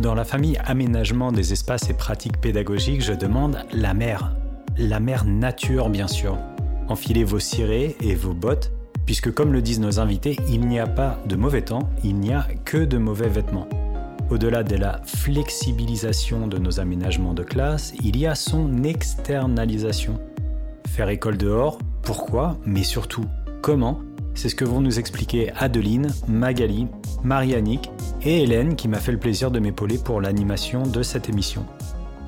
Dans la famille aménagement des espaces et pratiques pédagogiques, je demande la mer. La mer nature, bien sûr. Enfilez vos cirés et vos bottes, puisque comme le disent nos invités, il n'y a pas de mauvais temps, il n'y a que de mauvais vêtements. Au-delà de la flexibilisation de nos aménagements de classe, il y a son externalisation. Faire école dehors, pourquoi, mais surtout comment c'est ce que vont nous expliquer Adeline, Magali, Marianique et Hélène qui m'a fait le plaisir de m'épauler pour l'animation de cette émission.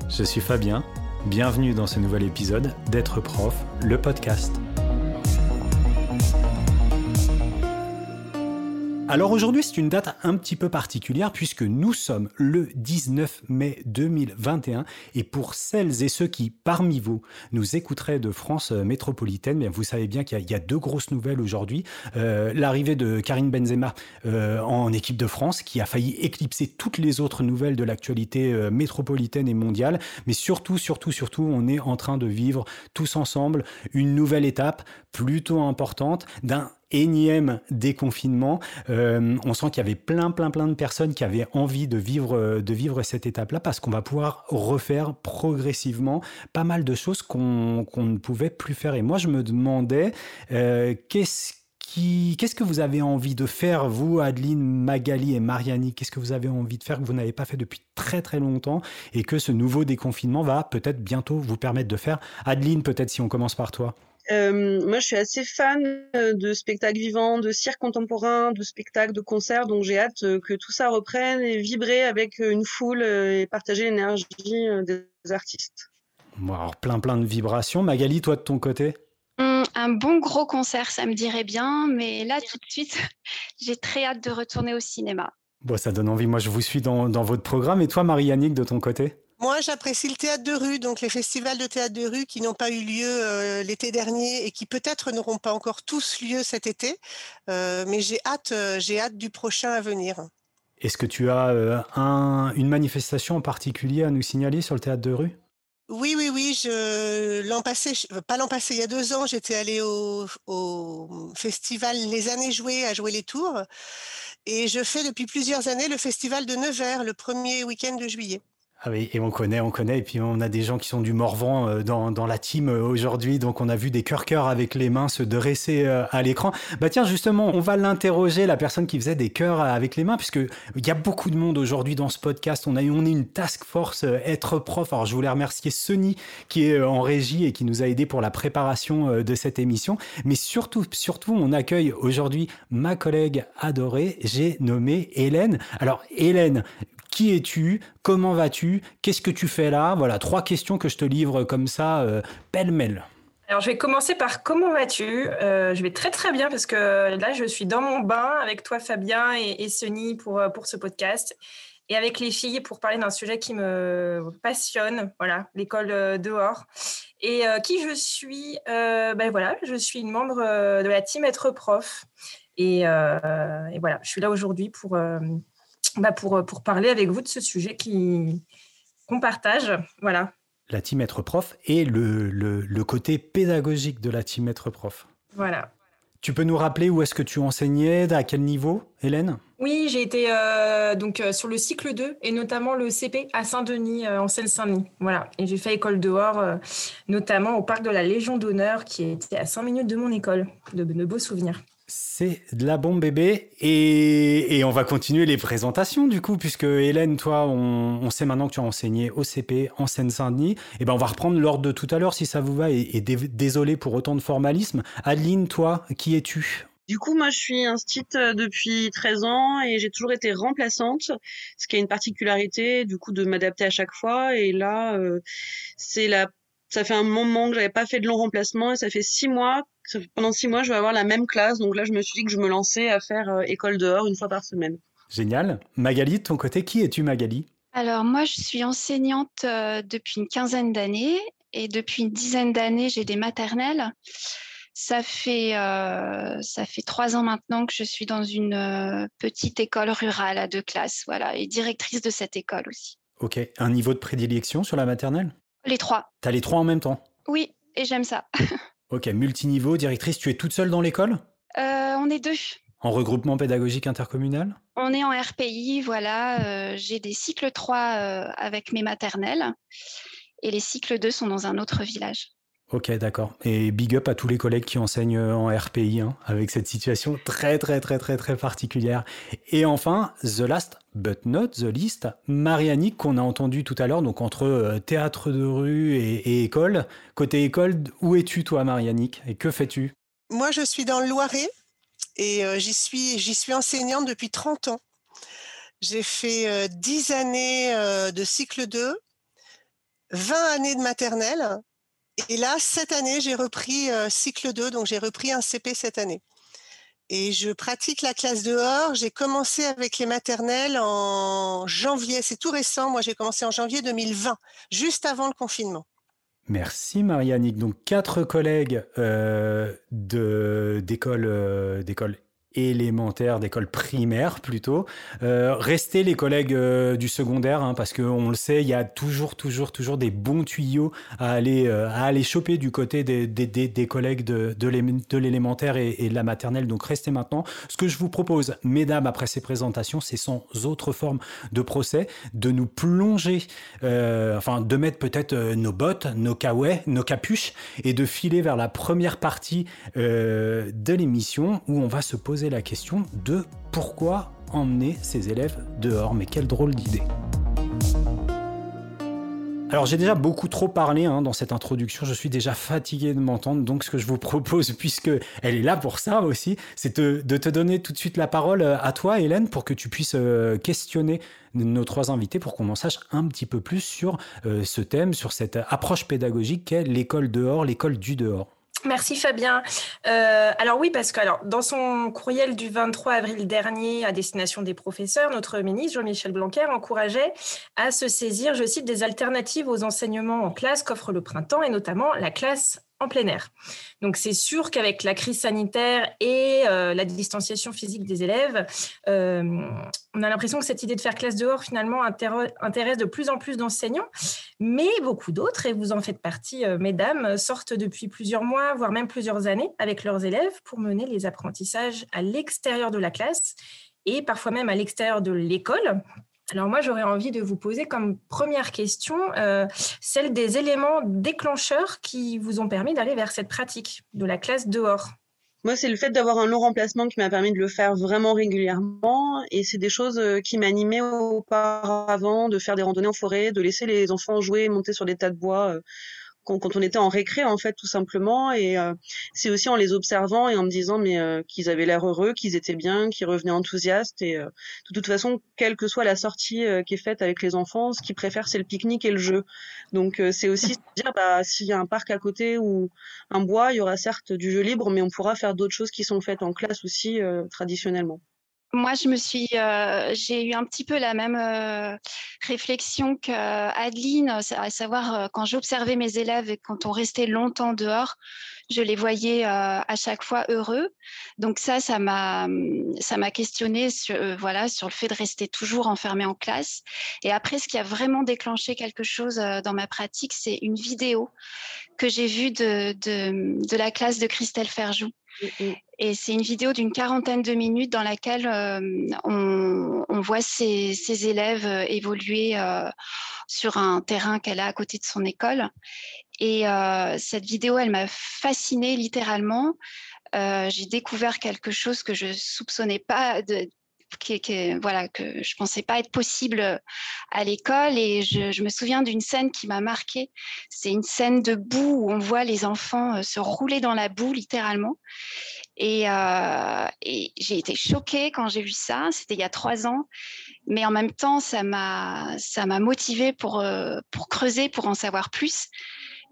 Je suis Fabien, bienvenue dans ce nouvel épisode d'être prof, le podcast. Alors aujourd'hui, c'est une date un petit peu particulière puisque nous sommes le 19 mai 2021 et pour celles et ceux qui, parmi vous, nous écouteraient de France métropolitaine, bien vous savez bien qu'il y, a deux grosses nouvelles aujourd'hui. Euh, l'arrivée de Karine Benzema euh, en équipe de France qui a failli éclipser toutes les autres nouvelles de l'actualité euh, métropolitaine et mondiale. Mais surtout, surtout, surtout, on est en train de vivre tous ensemble une nouvelle étape plutôt importante d'un énième déconfinement. Euh, on sent qu'il y avait plein, plein, plein de personnes qui avaient envie de vivre, de vivre cette étape-là parce qu'on va pouvoir refaire progressivement pas mal de choses qu'on ne pouvait plus faire. Et moi, je me demandais, euh, qu'est-ce Qu'est-ce que vous avez envie de faire, vous, Adeline, Magali et Mariani? Qu'est-ce que vous avez envie de faire que vous n'avez pas fait depuis très très longtemps et que ce nouveau déconfinement va peut-être bientôt vous permettre de faire? Adeline, peut-être si on commence par toi. Euh, moi, je suis assez fan euh, de spectacles vivants, de cirque contemporain, de spectacles, de concerts, donc j'ai hâte euh, que tout ça reprenne et vibrer avec une foule et partager l'énergie des artistes. Bon, alors plein plein de vibrations. Magali, toi de ton côté? Hum, Un bon gros concert, ça me dirait bien, mais là tout de suite, j'ai très hâte de retourner au cinéma. Bon, ça donne envie. Moi, je vous suis dans, dans votre programme. Et toi, Marie-Yannick, de ton côté? Moi, j'apprécie le théâtre de rue, donc les festivals de théâtre de rue qui n'ont pas eu lieu euh, l'été dernier et qui peut-être n'auront pas encore tous lieu cet été. Euh, mais j'ai hâte, euh, j'ai hâte du prochain à venir. Est-ce que tu as un, une manifestation en particulier à nous signaler sur le théâtre de rue? Oui, oui, oui. Je, l'an passé, pas l'an passé, il y a deux ans, j'étais allée au, au, festival Les Années Jouées à jouer les tours. Et je fais depuis plusieurs années le festival de Nevers, le premier week-end de juillet. Ah et on connaît, on connaît. Et puis on a des gens qui sont du Morvan euh, dans, la team euh, aujourd'hui. Donc on a vu des cœurs-cœurs avec les mains se dresser euh, à l'écran. Bah tiens, justement, on va l'interroger, la personne qui faisait des cœurs avec les mains, puisque il y a beaucoup de monde aujourd'hui dans ce podcast. On a on est une task force être prof. Alors je voulais remercier Sony qui est en régie et qui nous a aidé pour la préparation de cette émission. Mais surtout, surtout, on accueille aujourd'hui ma collègue adorée. J'ai nommé Hélène. Alors Hélène, qui es-tu? Comment vas-tu? Qu'est-ce que tu fais là? Voilà, trois questions que je te livre comme ça, euh, pêle-mêle. Alors, je vais commencer par comment vas-tu? Euh, Je vais très très bien parce que là, je suis dans mon bain avec toi, Fabien et, et pour, euh, pour ce podcast et avec les filles pour parler d'un sujet qui me passionne, voilà, l'école dehors. Et qui je suis? Ben voilà, je suis une membre de la team Être Prof. Et, et voilà, je suis là aujourd'hui pour bah, pour, euh, pour parler avec vous de ce sujet qu'on partage. Voilà. La team être prof et le, le, côté pédagogique de la team être prof. Voilà. Tu peux nous rappeler où est-ce que tu enseignais, à quel niveau, Hélène? Oui, j'ai été euh, donc euh, sur le cycle 2 et notamment le CP à Saint-Denis en Seine-Saint-Denis. Voilà, et j'ai fait école dehors, notamment au parc de la Légion d'honneur qui était à 5 minutes de mon école. De, de beaux souvenirs. C'est de la bombe bébé et, on va continuer les présentations du coup puisque Hélène, toi, on, sait maintenant que tu as enseigné au CP en Seine-Saint-Denis. Et eh ben on va reprendre l'ordre de tout à l'heure si ça vous va et, désolé pour autant de formalisme. Adeline, toi, qui es-tu? Du coup, moi, je suis instite euh, depuis 13 ans et j'ai toujours été remplaçante, ce qui a une particularité, du coup, de m'adapter à chaque fois. Et là, euh, c'est la ça fait un moment que j'avais pas fait de long remplacement et ça fait six mois. Pendant six mois, je vais avoir la même classe. Donc là, je me suis dit que je me lançais à faire euh, école dehors une fois par semaine. Génial. Magali, de ton côté, qui es-tu, Magali? Alors moi, je suis enseignante euh, depuis une quinzaine d'années et depuis une dizaine d'années, j'ai des maternelles. Ça fait, euh, ça fait trois ans maintenant que je suis dans une petite école rurale à deux classes, voilà, et directrice de cette école aussi. Ok. Un niveau de prédilection sur la maternelle? Les trois. T'as les trois en même temps Oui, et j'aime ça. ok, multiniveau, directrice, tu es toute seule dans l'école? Euh, On est deux. En regroupement pédagogique intercommunal? On est en RPI, voilà. J'ai des cycles 3 avec mes maternelles et les cycles 2 sont dans un autre village. Ok, d'accord. Et big up à tous les collègues qui enseignent en RPI hein, avec cette situation très, très, très, très, très particulière. Et enfin, the last but not the least, Marianique qu'on a entendu tout à l'heure, donc entre euh, théâtre de rue et, école. Côté école, où es-tu toi, Marianique Et que fais-tu? Moi, je suis dans le Loiret et euh, j'y suis, enseignante depuis 30 ans. J'ai fait 10 euh, années de cycle 2, 20 années de maternelle et là, cette année, j'ai repris euh, cycle 2, donc j'ai repris un CP cette année. Et je pratique la classe dehors. J'ai commencé avec les maternelles en janvier. C'est tout récent. Moi, j'ai commencé en janvier 2020, juste avant le confinement. Merci Marianique. Donc quatre collègues euh, d'école euh, d'école élémentaire, d'école primaire plutôt. Euh, restez les collègues euh, du secondaire, hein, parce qu'on le sait, il y a toujours, toujours, toujours des bons tuyaux à aller, euh, à aller choper du côté des, des, des, collègues de, de l'élémentaire et, de la maternelle. Donc restez maintenant. Ce que je vous propose, mesdames, après ces présentations, c'est sans autre forme de procès, de nous plonger, enfin de mettre peut-être nos bottes, nos kawais, nos capuches, et de filer vers la première partie de l'émission où on va se poser la question de pourquoi emmener ses élèves dehors. Mais quelle drôle d'idée. Alors j'ai déjà beaucoup trop parlé hein, dans cette introduction, je suis déjà fatigué de m'entendre, donc ce que je vous propose, puisque elle est là pour ça aussi, c'est de, te donner tout de suite la parole euh, à toi Hélène pour que tu puisses euh, questionner nos trois invités pour qu'on en sache un petit peu plus sur euh, ce thème, sur cette approche pédagogique qu'est l'école dehors, l'école du dehors. Merci Fabien. Euh, alors oui, parce que alors, dans son courriel du 23 avril dernier à destination des professeurs, notre ministre Jean-Michel Blanquer encourageait à se saisir, je cite, des alternatives aux enseignements en classe qu'offre le printemps et notamment la classe en plein air. Donc c'est sûr qu'avec la crise sanitaire et euh, la distanciation physique des élèves, euh, on a l'impression que cette idée de faire classe dehors finalement intéresse de plus en plus d'enseignants, mais beaucoup d'autres, et vous en faites partie, euh, mesdames, sortent depuis plusieurs mois, voire même plusieurs années avec leurs élèves pour mener les apprentissages à l'extérieur de la classe et parfois même à l'extérieur de l'école alors moi, j'aurais envie de vous poser comme première question euh, celle des éléments déclencheurs qui vous ont permis d'aller vers cette pratique de la classe dehors. Moi, c'est le fait d'avoir un long remplacement qui m'a permis de le faire vraiment régulièrement. Et c'est des choses euh, qui m'animaient auparavant, de faire des randonnées en forêt, de laisser les enfants jouer, monter sur des tas de bois. Euh, quand, on était en récré en fait tout simplement. Et euh, c'est aussi en les observant et en me disant mais euh, qu'ils avaient l'air heureux qu'ils étaient bien qu'ils revenaient enthousiastes. Et euh, de toute façon quelle que soit la sortie qui est faite avec les enfants ce qu'ils préfèrent c'est le pique-nique et le jeu. Donc c'est aussi dire bah s'il y a un parc à côté ou un bois il y aura certes du jeu libre mais on pourra faire d'autres choses qui sont faites en classe aussi traditionnellement moi, je me suis, euh, j'ai eu un petit peu la même euh, réflexion qu'Adeline, à savoir euh, quand j'observais mes élèves et quand on restait longtemps dehors, je les voyais à chaque fois heureux. Donc ça, ça m'a, ça m'a questionné sur, voilà, sur le fait de rester toujours enfermé en classe. Et après, ce qui a vraiment déclenché quelque chose dans ma pratique, c'est une vidéo que j'ai vue de, de, de la classe de Christelle Ferjou. Mm, mm. Et c'est une vidéo d'une quarantaine de minutes dans laquelle euh, on, voit ses, élèves euh, évoluer euh, sur un terrain qu'elle a à côté de son école. Et cette vidéo, elle m'a fascinée littéralement. J'ai découvert quelque chose que je soupçonnais pas qui, voilà, que je pensais pas être possible à l'école. Et je, me souviens d'une scène qui m'a marquée. C'est une scène de boue où on voit les enfants euh, se rouler dans la boue, littéralement. Et, euh, et j'ai été choquée quand j'ai vu ça. C'était il y a trois ans. Mais en même temps, ça m'a, motivée pour, euh, pour creuser, pour en savoir plus.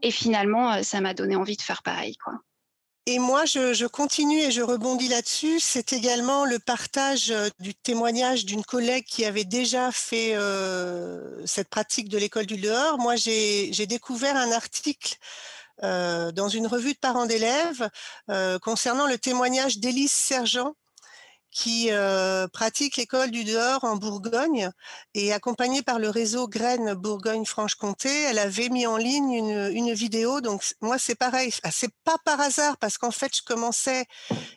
Et finalement, ça m'a donné envie de faire pareil, quoi. Et moi, je, continue et je rebondis là-dessus. C'est également le partage euh, du témoignage d'une collègue qui avait déjà fait euh, cette pratique de l'école du dehors. Moi, j'ai découvert un article euh, dans une revue de parents d'élèves concernant le témoignage d'Élise Sergent, qui euh, pratique l'école du dehors en Bourgogne et accompagnée par le réseau Graines Bourgogne-Franche-Comté, elle avait mis en ligne une, une vidéo. Donc moi c'est pareil, ah, c'est pas par hasard parce qu'en fait je commençais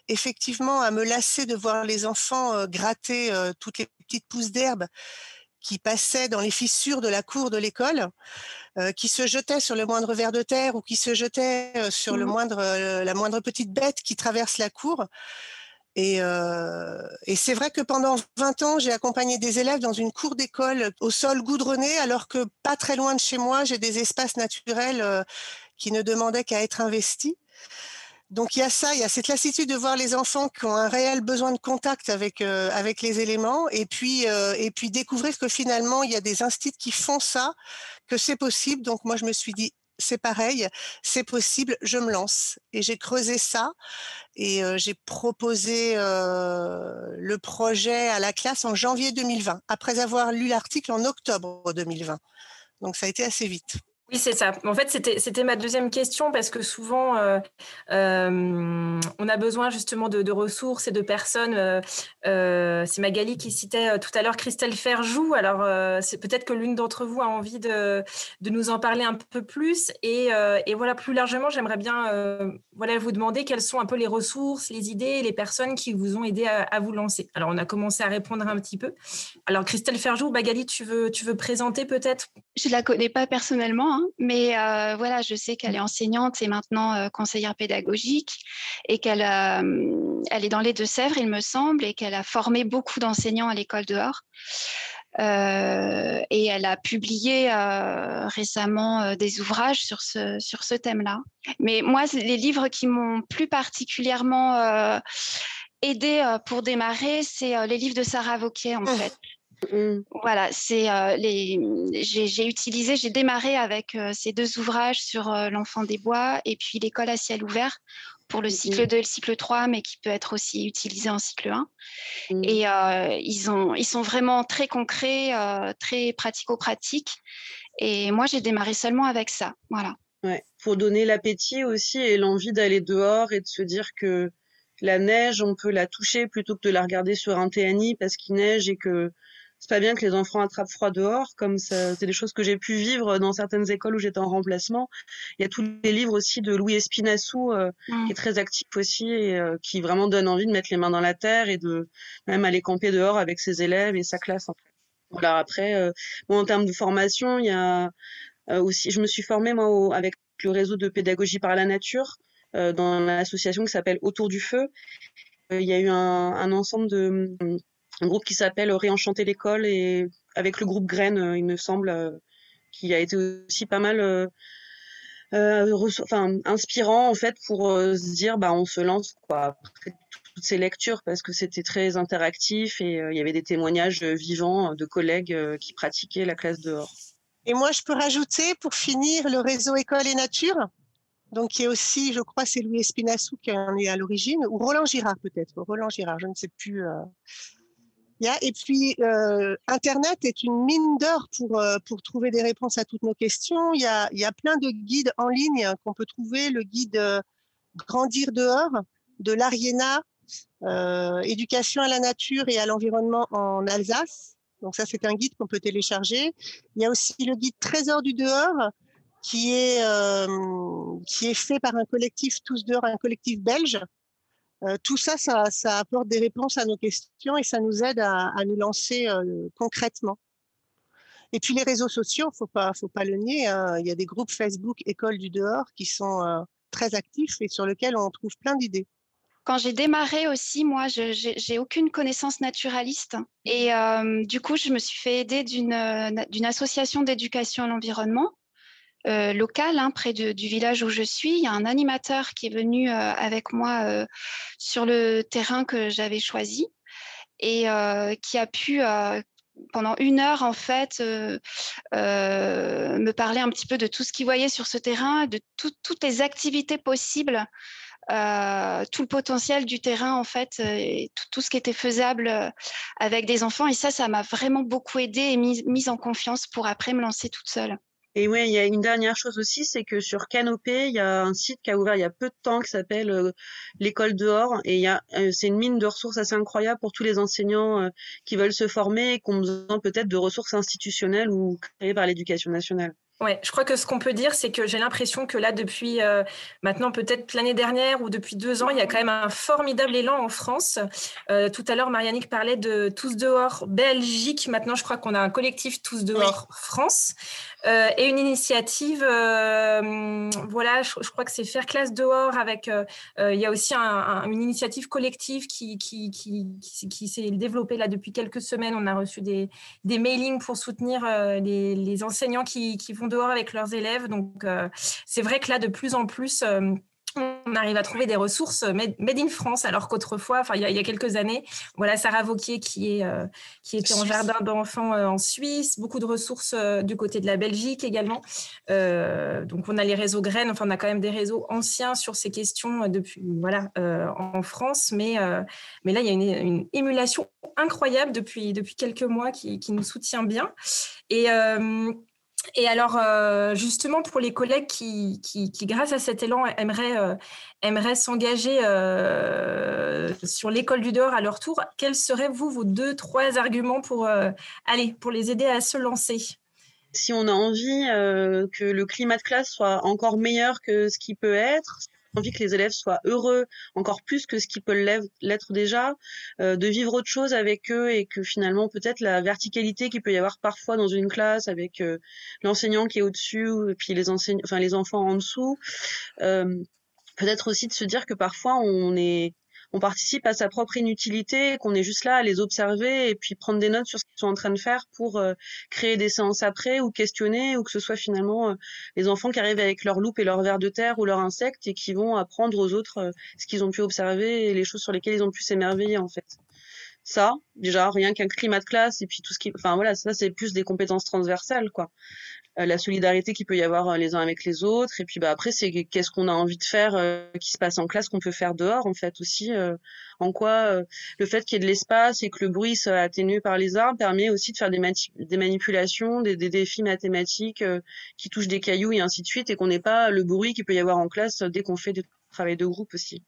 effectivement à me lasser de voir les enfants euh, gratter euh, toutes les petites pousses d'herbe qui passaient dans les fissures de la cour de l'école, qui se jetaient sur le moindre ver de terre ou qui se jetaient sur le mmh. moindre, la moindre petite bête qui traverse la cour. Et, euh, et c'est vrai que pendant 20 ans, j'ai accompagné des élèves dans une cour d'école au sol goudronné, alors que pas très loin de chez moi, j'ai des espaces naturels euh, qui ne demandaient qu'à être investis. Donc il y a ça, il y a cette lassitude de voir les enfants qui ont un réel besoin de contact avec euh, avec les éléments, et puis et puis découvrir que finalement il y a des instituts qui font ça, que c'est possible. Donc moi je me suis dit c'est pareil, c'est possible, je me lance. Et j'ai creusé ça et j'ai proposé le projet à la classe en janvier 2020, après avoir lu l'article en octobre 2020. Donc ça a été assez vite. Oui, c'est ça. En fait, c'était ma deuxième question parce que souvent, euh, euh, on a besoin justement de, ressources et de personnes. Euh, c'est Magali qui citait tout à l'heure Christelle Ferjou. Alors, peut-être que l'une d'entre vous a envie de, nous en parler un peu plus. Et, voilà, plus largement, j'aimerais bien vous demander quelles sont un peu les ressources, les idées, les personnes qui vous ont aidé à, vous lancer. Alors, on a commencé à répondre un petit peu. Alors, Christelle Ferjou, Magali, tu veux, tu veux présenter peut-être? Je ne la connais pas personnellement. Hein, mais euh, voilà, je sais qu'elle est enseignante et maintenant euh, conseillère pédagogique et qu'elle euh, elle est dans les Deux-Sèvres, il me semble, et qu'elle a formé beaucoup d'enseignants à l'école dehors. et elle a publié récemment des ouvrages sur ce, sur ce thème-là. Mais moi, les livres qui m'ont plus particulièrement aidé pour démarrer, c'est les livres de Sarah Vauquier, en mmh. fait. Mmh. Voilà, c'est euh, les. J'ai utilisé, j'ai démarré avec euh, ces deux ouvrages sur euh, l'enfant des bois et puis l'école à ciel ouvert pour le cycle 2 et le cycle 3, mais qui peut être aussi utilisé en cycle 1. Mmh. Et ils, ont, ils sont vraiment très concrets, très pratico-pratiques. Et moi, j'ai démarré seulement avec ça. Voilà. Ouais, pour donner l'appétit aussi et l'envie d'aller dehors et de se dire que la neige, on peut la toucher plutôt que de la regarder sur un TNI parce qu'il neige et que c'est pas bien que les enfants attrapent froid dehors, comme c'est des choses que j'ai pu vivre dans certaines écoles où j'étais en remplacement. Il y a tous les livres aussi de Louis Espinassou, euh, qui est très actif aussi et euh, qui vraiment donne envie de mettre les mains dans la terre et de même aller camper dehors avec ses élèves et sa classe. En fait. Voilà. Après, euh, bon, en termes de formation, il y a aussi, je me suis formée moi avec le réseau de pédagogie par la nature dans l'association qui s'appelle Autour du feu. Il y a eu un, un ensemble de un groupe qui s'appelle Réenchanter l'école et avec le groupe Graines, euh, il me semble, euh, qui a été aussi pas mal euh, enfin, inspirant en fait pour se dire bah on se lance quoi toutes ces lectures parce que c'était très interactif et il y avait des témoignages vivants de collègues qui pratiquaient la classe dehors. Et moi je peux rajouter pour finir le réseau École et Nature donc qui est aussi, je crois, c'est Louis Espinassou qui en est à l'origine, ou Roland Girard peut-être, Roland Girard, je ne sais plus. Et puis, euh, Internet est une mine d'or pour, euh, pour trouver des réponses à toutes nos questions. Il y a, y a plein de guides en ligne qu'on peut trouver. Le guide euh, Grandir dehors de l'Ariena, Éducation à la nature et à l'environnement en Alsace. Donc ça, c'est un guide qu'on peut télécharger. Il y a aussi le guide Trésor du dehors qui est, qui est fait par un collectif Tous dehors, un collectif belge tout ça, ça, apporte des réponses à nos questions et ça nous aide à, nous lancer euh, concrètement. Et puis les réseaux sociaux, faut pas, faut pas le nier. Hein. Il y a des groupes Facebook École du dehors qui sont euh, très actifs et sur lesquels on trouve plein d'idées. Quand j'ai démarré aussi, moi, j'ai aucune connaissance naturaliste. Et du coup, je me suis fait aider d'une association d'éducation à l'environnement euh, local, hein, près du village où je suis. Il y a un animateur qui est venu euh, avec moi euh, sur le terrain que j'avais choisi et qui a pu pendant une heure, en fait, me parler un petit peu de tout ce qu'il voyait sur ce terrain, de toutes les activités possibles, tout le potentiel du terrain, en fait, et tout, ce qui était faisable avec des enfants. Et ça, ça m'a vraiment beaucoup aidé et mise mis en confiance pour après me lancer toute seule. Et oui, il y a une dernière chose aussi, c'est que sur Canopé, il y a un site qui a ouvert il y a peu de temps qui s'appelle euh, l'école dehors et il y a euh, c'est une mine de ressources assez incroyable pour tous les enseignants euh, qui veulent se former et qui ont besoin peut-être de ressources institutionnelles ou créées par l'éducation nationale. Ouais, je crois que ce qu'on peut dire, c'est que j'ai l'impression que là, depuis euh, maintenant peut-être l'année dernière ou depuis deux ans, il y a quand même un formidable élan en France. Euh, tout à l'heure, Marianique parlait de Tous dehors Belgique. Maintenant, je crois qu'on a un collectif Tous dehors France euh, et une initiative. voilà, je, crois que c'est Faire classe dehors. Avec, il y a aussi une initiative collective qui qui, qui, qui, s'est développée là depuis quelques semaines. On a reçu des, des mailings pour soutenir les, les, enseignants qui, qui vont dehors avec leurs élèves. Donc, euh, c'est vrai que là, de plus en plus, euh, on arrive à trouver des ressources made, in France, alors qu'autrefois, enfin il y, a, quelques années, voilà Sarah Vauquier qui est euh, qui était en jardin d'enfants en Suisse, beaucoup de ressources du côté de la Belgique également. donc on a les réseaux graines, enfin on a quand même des réseaux anciens sur ces questions depuis voilà en France, mais mais là il y a une, émulation incroyable depuis depuis quelques mois qui, qui nous soutient bien. Et et alors, euh, justement, pour les collègues qui, grâce à cet élan, aimeraient, euh, s'engager euh, sur l'école du dehors à leur tour, quels seraient, vous, vos deux, trois arguments pour, pour les aider à se lancer? Si on a envie que le climat de classe soit encore meilleur que ce qui peut être, envie que les élèves soient heureux encore plus que ce qu'ils peuvent l'être déjà, euh, de vivre autre chose avec eux et que finalement peut-être la verticalité qu'il peut y avoir parfois dans une classe avec euh, l'enseignant qui est au-dessus et puis les enseignants, enfin les enfants en dessous, euh, peut-être aussi de se dire que parfois on est on participe à sa propre inutilité, qu'on est juste là à les observer et puis prendre des notes sur ce qu'ils sont en train de faire pour euh, créer des séances après ou questionner ou que ce soit finalement euh, les enfants qui arrivent avec leur loupe et leur verre de terre ou leur insecte et qui vont apprendre aux autres euh, ce qu'ils ont pu observer et les choses sur lesquelles ils ont pu s'émerveiller en fait. Ça, déjà, rien qu'un climat de classe et puis tout ce qui, enfin voilà, ça c'est plus des compétences transversales quoi. Euh, la solidarité qu'il peut y avoir euh, les uns avec les autres. Et puis bah, après, c'est qu'est-ce qu'on a envie de faire euh, qui se passe en classe, qu'on peut faire dehors en fait aussi. en quoi le fait qu'il y ait de l'espace et que le bruit soit atténué par les arbres permet aussi de faire des, des manipulations, des, des, défis mathématiques qui touchent des cailloux et ainsi de suite, et qu'on n'ait pas le bruit qu'il peut y avoir en classe dès qu'on fait du travail de groupe aussi.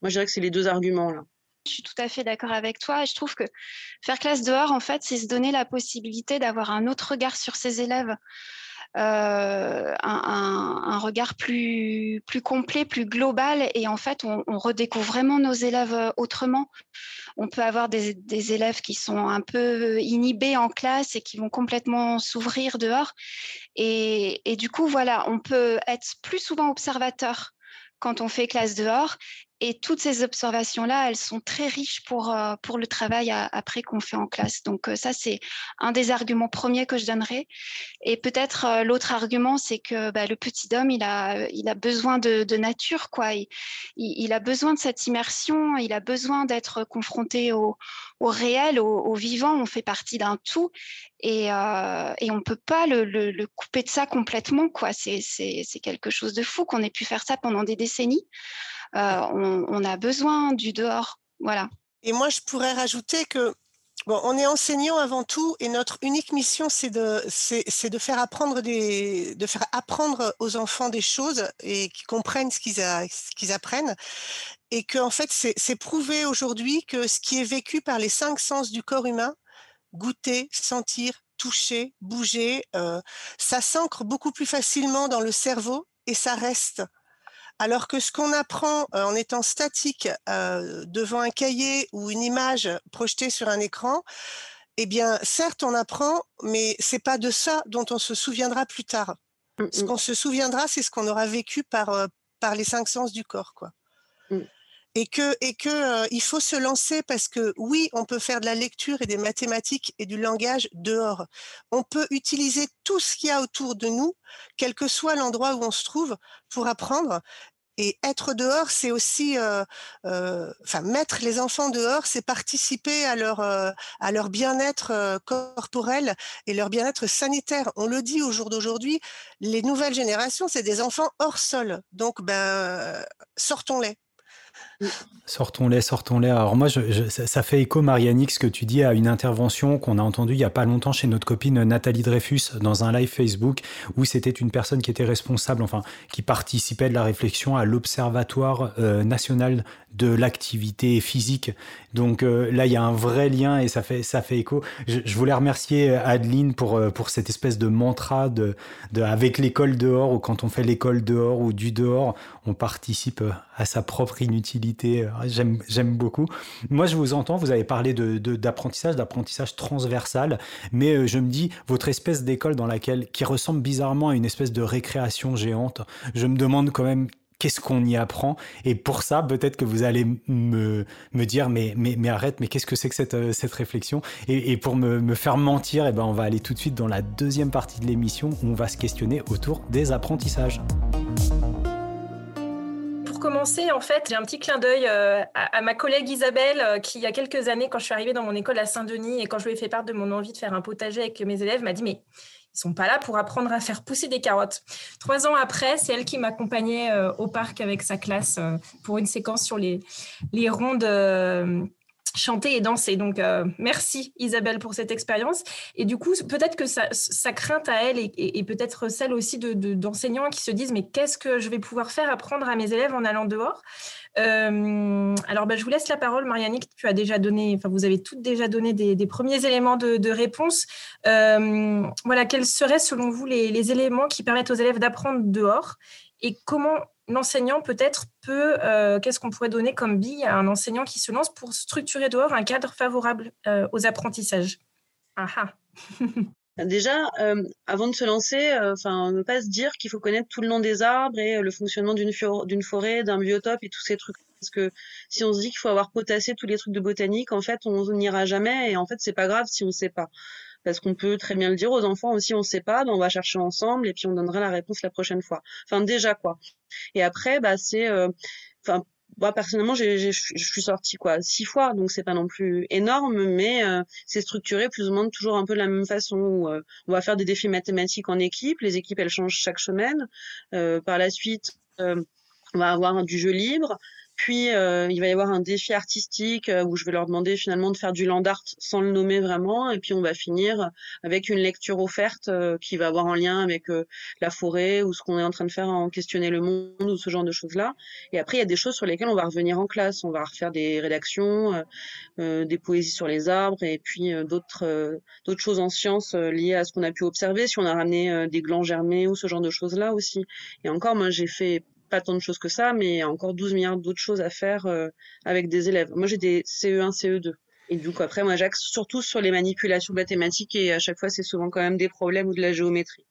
Moi, je dirais que c'est les deux arguments là. Je suis tout à fait d'accord avec toi. Je trouve que faire classe dehors, en fait, c'est se donner la possibilité d'avoir un autre regard sur ses élèves, euh, un, regard plus, complet, plus global. Et en fait, on, redécouvre vraiment nos élèves euh, autrement. On peut avoir des, élèves qui sont un peu inhibés en classe et qui vont complètement s'ouvrir dehors. Et du coup, voilà, on peut être plus souvent observateur quand on fait classe dehors et toutes ces observations-là, elles sont très riches pour, euh, pour le travail après qu'on fait en classe. Donc euh, ça, c'est un des arguments premiers que je donnerais. Et peut-être euh, l'autre argument, c'est que bah, le petit homme, il a, il a besoin de, nature, quoi. Il, a besoin de cette immersion, il a besoin d'être confronté au, au réel, au, vivant. On fait partie d'un tout et, et on peut pas le, le, le, couper de ça complètement, quoi. C'est quelque chose de fou qu'on ait pu faire ça pendant des décennies. Euh, on, a besoin du dehors. Voilà. Et moi, je pourrais rajouter que Bon, on est enseignant avant tout et notre unique mission, c'est de, c'est, de faire apprendre des, de faire apprendre aux enfants des choses et qu'ils comprennent ce qu'ils, qu'ils apprennent. Et que, en fait, c'est, prouvé aujourd'hui que ce qui est vécu par les cinq sens du corps humain, goûter, sentir, toucher, bouger, euh, ça s'ancre beaucoup plus facilement dans le cerveau et ça reste. Alors que ce qu'on apprend euh, en étant statique euh, devant un cahier ou une image projetée sur un écran, eh bien, certes, on apprend, mais c'est pas de ça dont on se souviendra plus tard. Mmh, ce mmh. qu'on se souviendra, c'est ce qu'on aura vécu par, euh, par les cinq sens du corps, quoi. Mmh. Et que, que il faut se lancer parce que oui, on peut faire de la lecture et des mathématiques et du langage dehors. On peut utiliser tout ce qu'il y a autour de nous, quel que soit l'endroit où on se trouve, pour apprendre. Et être dehors, c'est aussi, euh, euh, enfin, mettre les enfants dehors, c'est participer à leur euh, à leur bien-être corporel et leur bien-être sanitaire. On le dit au jour d'aujourd'hui, les nouvelles générations, c'est des enfants hors sol. Donc, ben, sortons-les. Sortons-les, sortons-les. Alors moi, ça fait écho, Marianix, ce que tu dis à une intervention qu'on a entendue il n'y a pas longtemps chez notre copine Nathalie Dreyfus dans un live Facebook où c'était une personne qui était responsable, enfin, qui participait de la réflexion à l'Observatoire euh, national de l'activité physique. Donc euh, là, il y a un vrai lien et ça fait, ça fait écho. Je, voulais remercier Adeline pour, euh, pour cette espèce de mantra de avec l'école dehors ou quand on fait l'école dehors ou du dehors, on participe à sa propre inutilité. J'aime beaucoup. Moi, je vous entends, vous avez parlé d'apprentissage, d'apprentissage transversal, mais euh, je me dis, votre espèce d'école dans laquelle, qui ressemble bizarrement à une espèce de récréation géante, je me demande quand même qu'est-ce qu'on y apprend. Et pour ça, peut-être que vous allez me, dire, mais, mais, arrête, mais qu'est-ce que c'est que cette, euh, réflexion? Et, et, pour me, me faire mentir, eh ben, on va aller tout de suite dans la deuxième partie de l'émission où on va se questionner autour des apprentissages commencer, en fait, j'ai un petit clin d'œil euh, à, ma collègue Isabelle, euh, qui, il y a quelques années, quand je suis arrivée dans mon école à Saint-Denis et quand je lui ai fait part de mon envie de faire un potager avec mes élèves, m'a dit Mais ils sont pas là pour apprendre à faire pousser des carottes. Trois ans après, c'est elle qui m'accompagnait euh, au parc avec sa classe pour une séquence sur les, les rondes chanter et danser. Donc, euh, merci Isabelle pour cette expérience. Et du coup, peut-être que sa, crainte à elle et, peut-être celle aussi d'enseignants de, qui se disent, mais qu'est-ce que je vais pouvoir faire apprendre à mes élèves en allant dehors? Euh, alors, bah, je vous laisse la parole, Marianique. Tu as déjà donné, enfin, vous avez toutes déjà donné des, premiers éléments de, réponse. Euh, voilà, quels seraient selon vous les, les éléments qui permettent aux élèves d'apprendre dehors? Et comment l'enseignant peut-être peut, euh, qu'est-ce qu'on pourrait donner comme bille à un enseignant qui se lance pour structurer dehors un cadre favorable euh, aux apprentissages? Ah, ah. Déjà, euh, avant de se lancer, enfin, ne pas se dire qu'il faut connaître tout le nom des arbres et le fonctionnement d'une forêt, d'un biotope et tous ces trucs. Parce que si on se dit qu'il faut avoir potassé tous les trucs de botanique, en fait, on n'ira jamais et en fait, c'est pas grave si on ne sait pas parce qu'on peut très bien le dire aux enfants aussi, on ne sait pas, ben on va chercher ensemble et puis on donnera la réponse la prochaine fois. Enfin déjà quoi. Et après, bah c'est, euh, enfin moi personnellement, je suis sortie quoi six fois, donc c'est pas non plus énorme, mais euh, c'est structuré plus ou moins toujours un peu de la même façon. Où, euh, on va faire des défis mathématiques en équipe, les équipes elles changent chaque semaine. par la suite, on va avoir du jeu libre. Puis euh, il va y avoir un défi artistique euh, où je vais leur demander finalement de faire du land art sans le nommer vraiment. Et puis on va finir avec une lecture offerte euh, qui va avoir un lien avec la forêt ou ce qu'on est en train de faire en questionner le monde ou ce genre de choses-là. Et après il y a des choses sur lesquelles on va revenir en classe. On va refaire des rédactions, des poésies sur les arbres et puis d'autres d'autres choses en sciences liées à ce qu'on a pu observer. Si on a ramené des glands germés ou ce genre de choses-là aussi. Et encore moi j'ai fait pas tant de choses que ça, mais encore 12 milliards d'autres choses à faire euh, avec des élèves. Moi, j'ai des CE1, CE2. Et donc après, moi, j'axe surtout sur les manipulations mathématiques et à chaque fois, c'est souvent quand même des problèmes ou de la géométrie.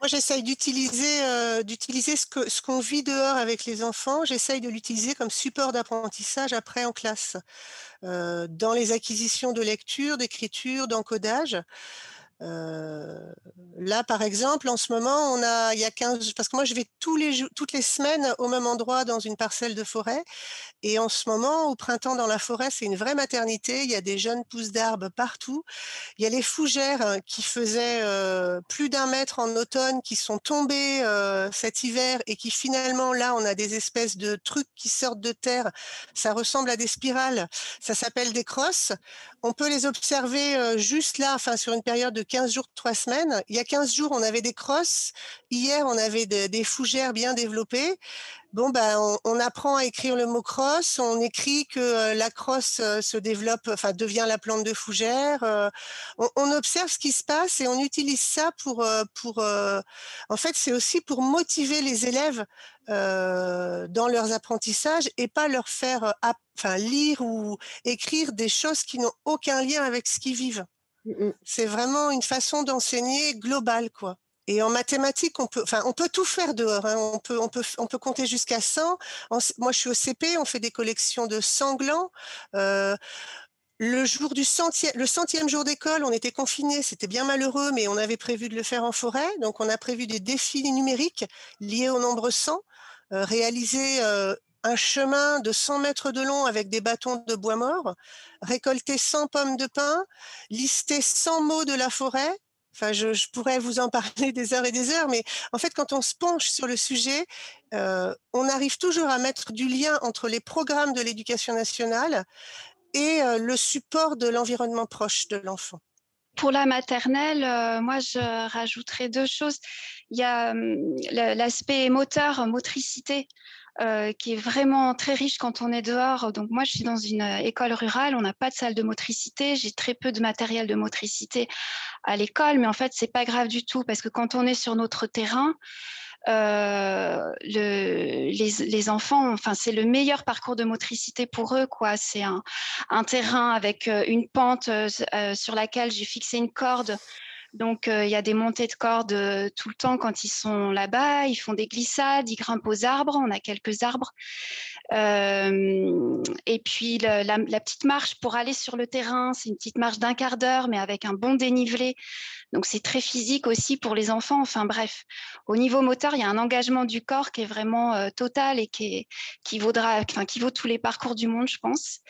Moi, j'essaye d'utiliser euh, ce qu'on vit dehors avec les enfants. J'essaye de l'utiliser comme support d'apprentissage après en classe, euh, dans les acquisitions de lecture, d'écriture, d'encodage. Euh, là, par exemple, en ce moment, on a, il y a 15, parce que moi, je vais tous les, toutes les semaines au même endroit dans une parcelle de forêt. Et en ce moment, au printemps, dans la forêt, c'est une vraie maternité. Il y a des jeunes pousses d'arbres partout. Il y a les fougères hein, qui faisaient euh, plus d'un mètre en automne, qui sont tombées euh, cet hiver et qui finalement, là, on a des espèces de trucs qui sortent de terre. Ça ressemble à des spirales. Ça s'appelle des crosses. On peut les observer juste là, enfin, sur une période de 15 jours, 3 semaines. Il y a 15 jours, on avait des crosses. Hier, on avait des fougères bien développées. Bon, ben, on, apprend à écrire le mot crosse. On écrit que euh, la crosse euh, se développe, enfin, devient la plante de fougère. Euh, on, observe ce qui se passe et on utilise ça pour, pour, en fait, c'est aussi pour motiver les élèves dans leurs apprentissages et pas leur faire, enfin, lire ou écrire des choses qui n'ont aucun lien avec ce qu'ils vivent. Mmh, mmh. C'est vraiment une façon d'enseigner globale, quoi. Et en mathématiques, on peut, tout faire dehors. Hein. On, peut, compter jusqu'à 100. moi, je suis au CP, on fait des collections de sanglants. Euh, le jour du centième, le centième jour d'école, on était confinés, c'était bien malheureux, mais on avait prévu de le faire en forêt. Donc, on a prévu des défis numériques liés au nombre 100, euh, réaliser euh, un chemin de 100 mètres de long avec des bâtons de bois mort, récolter 100 pommes de pin, lister 100 mots de la forêt, Enfin, je, pourrais vous en parler des heures et des heures, mais en fait, quand on se penche sur le sujet, on arrive toujours à mettre du lien entre les programmes de l'éducation nationale et le support de l'environnement proche de l'enfant. Pour la maternelle, moi, je rajouterais deux choses. Il y a hum, l'aspect moteur, motricité. Euh, qui est vraiment très riche quand on est dehors. Donc moi, je suis dans une euh, école rurale, on n'a pas de salle de motricité, j'ai très peu de matériel de motricité à l'école, mais en fait, c'est pas grave du tout parce que quand on est sur notre terrain, euh, le, les, les, enfants, enfin, c'est le meilleur parcours de motricité pour eux, quoi. C'est un, un, terrain avec une pente sur laquelle j'ai fixé une corde donc, euh, il y a des montées de cordes euh, tout le temps quand ils sont là-bas. Ils font des glissades, ils grimpent aux arbres. On a quelques arbres. Euh, et puis, la, petite marche pour aller sur le terrain, c'est une petite marche d'un quart d'heure, mais avec un bon dénivelé. Donc c'est très physique aussi pour les enfants. Enfin bref, au niveau moteur, il y a un engagement du corps qui est vraiment euh, total et qui vaudra, enfin, qui vaut tous les parcours du monde, je pense.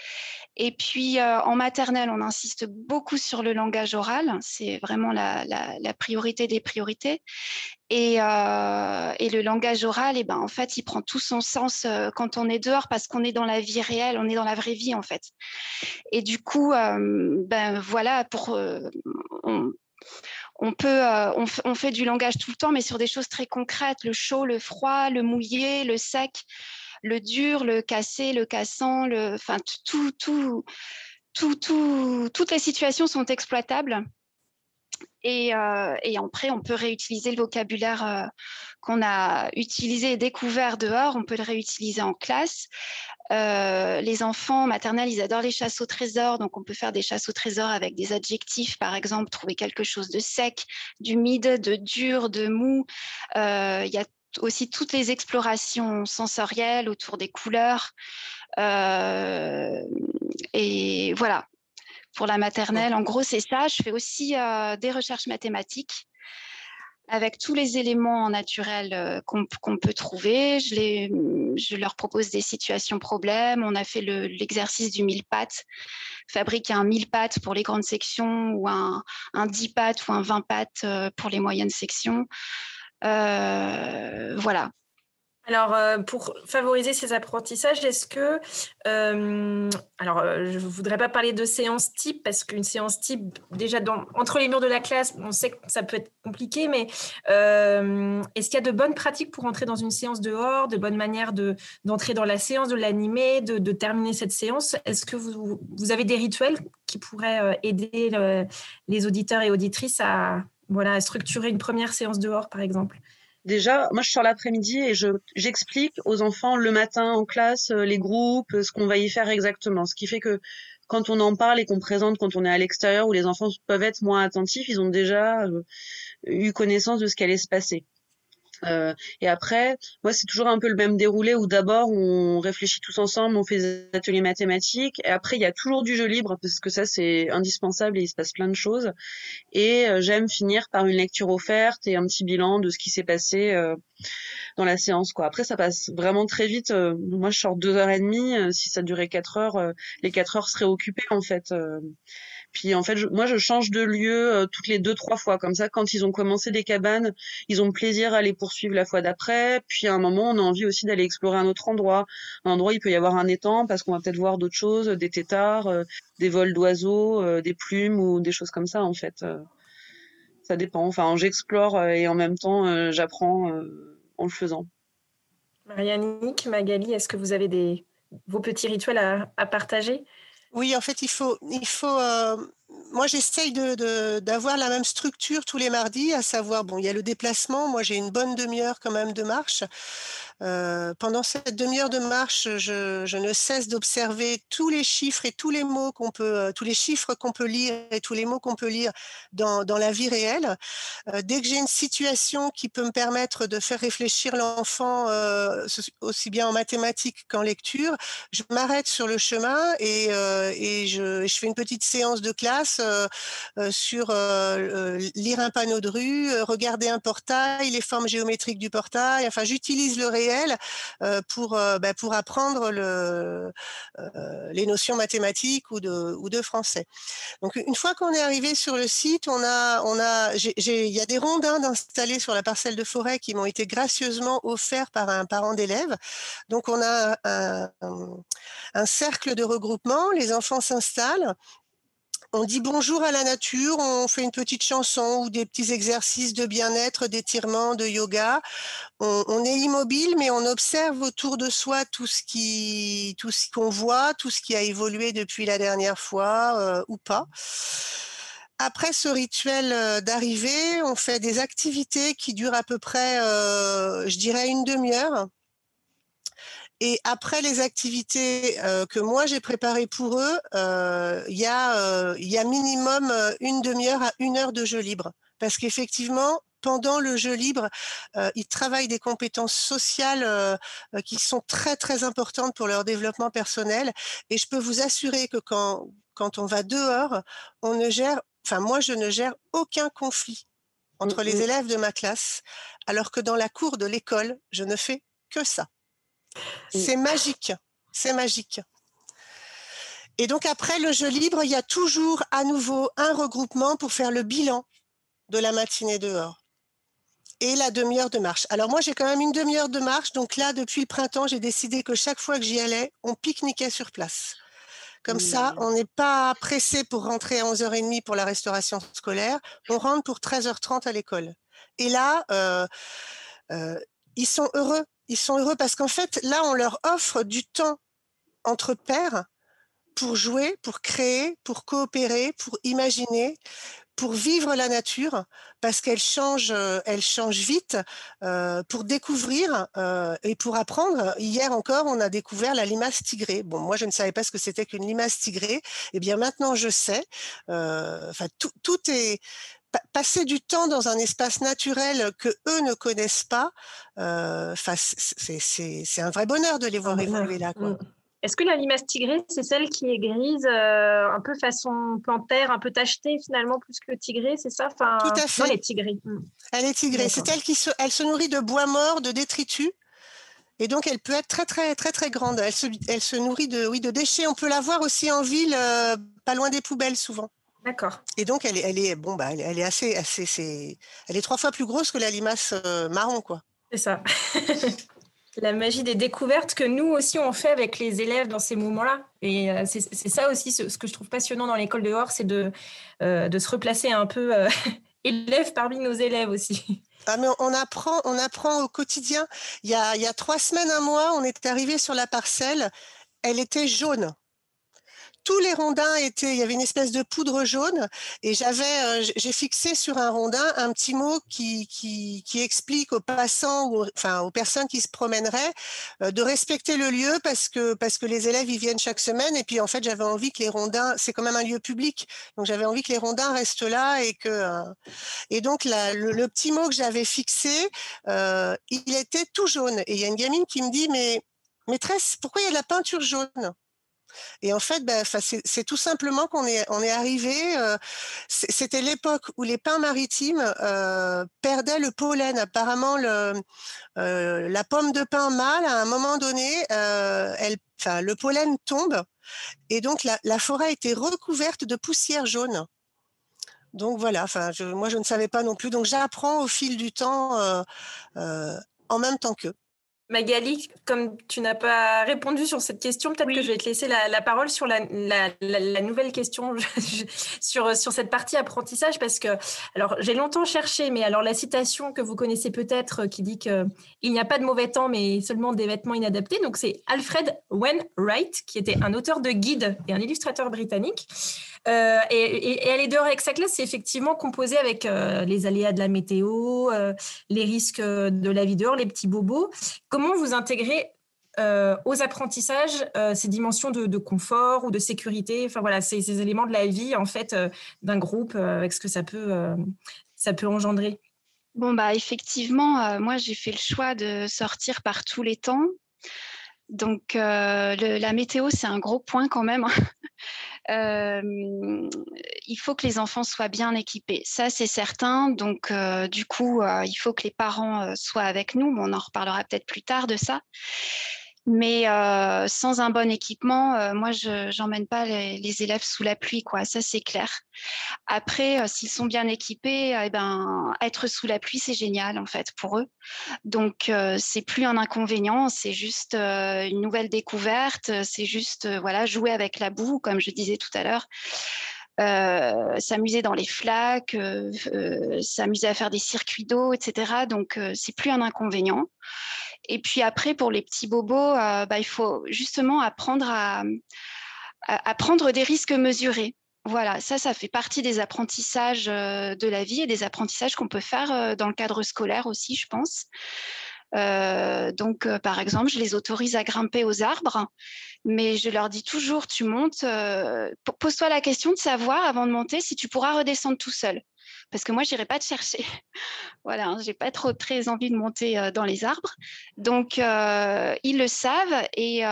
Et puis euh, en maternelle, on insiste beaucoup sur le langage oral. C'est vraiment la, priorité des priorités. Et, euh, le langage oral, eh ben, en fait, il prend tout son sens quand on est dehors parce qu'on est dans la vie réelle, on est dans la vraie vie en fait. Et du coup, ben voilà, on, peut, euh, on, fait du langage tout le temps, mais sur des choses très concrètes, le chaud, le froid, le mouillé, le sec, le dur, le cassé, le cassant, le, enfin tout, tout, tout, tout, toutes les situations sont exploitables. Et, euh, et, après, on peut réutiliser le vocabulaire euh, qu'on a utilisé et découvert dehors, on peut le réutiliser en classe. Euh, les enfants maternels, ils adorent les chasses au trésor, donc on peut faire des chasses au trésor avec des adjectifs, par exemple, trouver quelque chose de sec, d'humide, de dur, de mou. Euh, il y a aussi toutes les explorations sensorielles autour des couleurs. Euh, et voilà, pour la maternelle. En gros, c'est ça. Je fais aussi euh, des recherches mathématiques avec tous les éléments naturels euh, qu'on peut trouver. Je, les, je, leur propose des situations problèmes. On a fait l'exercice du mille pattes, fabriquer un mille pattes pour les grandes sections ou un, un 10 pattes ou un 20 pattes pour les moyennes sections. Euh, voilà, alors, euh, pour favoriser ces apprentissages, est-ce que, euh, alors, je ne voudrais pas parler de séance type parce qu'une séance type, déjà entre les murs de la classe, on sait que ça peut être compliqué, mais est-ce qu'il y a de bonnes pratiques pour entrer dans une séance dehors, de bonnes manières de, d'entrer dans la séance, de l'animer, de, terminer cette séance? Est-ce que vous, vous, avez des rituels qui pourraient aider les auditeurs et auditrices à, voilà, structurer une première séance dehors, par exemple Déjà, moi, je sors l'après-midi et je, j'explique aux enfants le matin en classe euh, les groupes, ce qu'on va y faire exactement. Ce qui fait que quand on en parle et qu'on présente quand on est à l'extérieur où les enfants peuvent être moins attentifs, ils ont déjà euh, eu connaissance de ce qui allait se passer. Euh, et après, moi, c'est toujours un peu le même déroulé où d'abord on réfléchit tous ensemble, on fait des ateliers mathématiques, et après il y a toujours du jeu libre parce que ça c'est indispensable et il se passe plein de choses. Et euh, j'aime finir par une lecture offerte et un petit bilan de ce qui s'est passé euh, dans la séance. Quoi. Après, ça passe vraiment très vite. moi, je sors deux heures et demie. si ça durait quatre heures, les quatre heures seraient occupées en fait. Puis en fait, moi, je change de lieu euh, toutes les deux, trois fois. Comme ça, quand ils ont commencé des cabanes, ils ont plaisir à les poursuivre la fois d'après. Puis à un moment, on a envie aussi d'aller explorer un autre endroit. Un endroit, il peut y avoir un étang parce qu'on va peut-être voir d'autres choses, des têtards, euh, des vols d'oiseaux, euh, des plumes ou des choses comme ça, en fait. ça dépend. Enfin, j'explore et en même temps, j'apprends en le faisant. Marianique, Magali, est-ce que vous avez vos petits rituels à partager? Oui, en fait, il faut. Euh, moi, j'essaye d'avoir la même structure tous les mardis, à savoir, bon, il y a le déplacement. Moi, j'ai une bonne demi-heure quand même de marche. Euh, pendant cette demi-heure de marche, je, ne cesse d'observer tous les chiffres et tous les mots qu'on peut, euh, tous les chiffres qu'on peut lire et tous les mots qu'on peut lire dans, la vie réelle. Euh, dès que j'ai une situation qui peut me permettre de faire réfléchir l'enfant aussi bien en mathématiques qu'en lecture, je m'arrête sur le chemin et, et je, je, fais une petite séance de classe sur lire un panneau de rue, regarder un portail, les formes géométriques du portail. Enfin, j'utilise le réel réel pour, bah, pour apprendre le, les notions mathématiques ou de, français. Donc une fois qu'on est arrivé sur le site, on a, il y a des rondins installés sur la parcelle de forêt qui m'ont été gracieusement offerts par un parent d'élève. Donc on a un cercle de regroupement, les enfants s'installent on dit bonjour à la nature, on fait une petite chanson ou des petits exercices de bien-être, d'étirement, de yoga. On, est immobile, mais on observe autour de soi tout ce qui, tout ce qu'on voit, tout ce qui a évolué depuis la dernière fois euh, ou pas. Après ce rituel euh, d'arrivée, on fait des activités qui durent à peu près, euh, je dirais, une demi-heure. Et après les activités euh, que moi j'ai préparées pour eux, euh, il y, euh, y, a minimum une demi-heure à une heure de jeu libre. Parce qu'effectivement, pendant le jeu libre, ils travaillent des compétences sociales qui sont très très importantes pour leur développement personnel. Et je peux vous assurer que quand, quand on va dehors, on ne gère, enfin moi je ne gère aucun conflit entre les mmh élèves de ma classe, alors que dans la cour de l'école, je ne fais que ça. C'est magique, c'est magique. Et donc après le jeu libre, il y a toujours à nouveau un regroupement pour faire le bilan de la matinée dehors et la demi-heure de marche. Alors moi, j'ai quand même une demi-heure de marche. Donc là, depuis le printemps, j'ai décidé que chaque fois que j'y allais, on pique-niquait sur place. Comme ça, on n'est pas pressé pour rentrer à 11h30 pour la restauration scolaire. On rentre pour 13h30 à l'école. Et là, euh, euh, ils sont heureux ils sont heureux parce qu'en fait, là, on leur offre du temps entre pairs pour jouer, pour créer, pour coopérer, pour imaginer, pour vivre la nature, parce qu'elle change, euh, elle change vite, euh, pour découvrir euh, et pour apprendre. Hier encore, on a découvert la limace tigrée. Bon, moi, je ne savais pas ce que c'était qu'une limace tigrée. Eh bien, maintenant, je sais. Enfin, tout, tout est passer du temps dans un espace naturel que eux ne connaissent pas, euh, c'est un vrai bonheur de les voir évoluer là. Mmh. Est-ce que la limace tigrée, c'est celle qui est grise, euh, un peu façon plantaire, un peu tachetée finalement, plus que tigrée, c'est ça? Enfin, Tout à fait. elle est tigrée. Mmh. Elle est tigrée. C'est elle qui se, elle se nourrit de bois mort, de détritus. Et donc, elle peut être très, très, très, très grande. Elle se, elle se nourrit de, oui, de déchets. On peut la voir aussi en ville, euh, pas loin des poubelles souvent. D'accord. Et donc, elle est, elle est, bon, bah, elle, est assez, assez, c'est, elle est trois fois plus grosse que la limace euh, marron, quoi. C'est ça. la magie des découvertes que nous aussi on fait avec les élèves dans ces moments-là. Et euh, c'est, ça aussi ce, que je trouve passionnant dans l'école dehors, c'est de, euh, de se replacer un peu élève parmi nos élèves aussi. Ah, mais on apprend, on apprend au quotidien. Il y a, il y a trois semaines, un mois, on est arrivé sur la parcelle. Elle était jaune tous les rondins étaient, il y avait une espèce de poudre jaune et j'avais, euh, j'ai fixé sur un rondin un petit mot qui, qui, qui explique aux passants ou enfin aux personnes qui se promèneraient euh, de respecter le lieu parce que parce que les élèves y viennent chaque semaine et puis en fait j'avais envie que les rondins, c'est quand même un lieu public, donc j'avais envie que les rondins restent là et que euh, et donc le, petit mot que j'avais fixé, il était tout jaune. Et il y a une gamine qui me dit mais maîtresse, pourquoi il y a de la peinture jaune? Et en fait, ben, c'est tout simplement qu'on est, arrivé. Euh, c'était l'époque où les pins maritimes euh, perdaient le pollen. Apparemment, euh, la pomme de pin mâle, à un moment donné, le pollen tombe, et donc la, forêt était recouverte de poussière jaune. Donc voilà, moi je ne savais pas non plus. Donc j'apprends au fil du temps en même temps qu'eux. Magali, comme tu n'as pas répondu sur cette question, peut-être que je vais te laisser la, parole sur la, nouvelle question sur, sur cette partie apprentissage parce que, alors, j'ai longtemps cherché, mais alors la citation que vous connaissez peut-être qui dit qu'il n'y a pas de mauvais temps, mais seulement des vêtements inadaptés. Donc, c'est Alfred Wainwright, qui était un auteur de guide et un illustrateur britannique. Euh, et, est dehors avec sa classe, c'est effectivement composé avec euh, les aléas de la météo, euh, les risques de la vie dehors, les petits bobos. Comment vous intégrez aux apprentissages ces dimensions de, confort ou de sécurité? Enfin voilà, ces, éléments de la vie en fait d'un groupe avec ce que ça peut, ça peut engendrer? Bon bah effectivement, moi j'ai fait le choix de sortir par tous les temps. Donc la météo c'est un gros point quand même. Il faut que les enfants soient bien équipés. Ça, c'est certain. Donc, du coup, il faut que les parents soient avec nous. On en reparlera peut-être plus tard de ça. Mais euh, sans un bon équipement, euh, moi, je n'emmène pas les, élèves sous la pluie, quoi. Ça, c'est clair. Après, euh, s'ils sont bien équipés, eh ben, être sous la pluie, c'est génial, en fait, pour eux. Donc, c'est plus un inconvénient, c'est juste une nouvelle découverte. C'est juste, voilà, jouer avec la boue, comme je disais tout à l'heure. s'amuser dans les flaques, s'amuser à faire des circuits d'eau, etc. Donc, c'est plus un inconvénient. Et puis après, pour les petits bobos, euh, bah, il faut justement apprendre à, prendre des risques mesurés. Voilà, ça, ça fait partie des apprentissages euh, de la vie et des apprentissages qu'on peut faire euh, dans le cadre scolaire aussi, je pense. donc, par exemple, je les autorise à grimper aux arbres, mais je leur dis toujours, tu montes, pose-toi la question de savoir avant de monter si tu pourras redescendre tout seul parce que moi, je n'irai pas te chercher. voilà, hein, j'ai pas trop très envie de monter dans les arbres. Donc, ils le savent et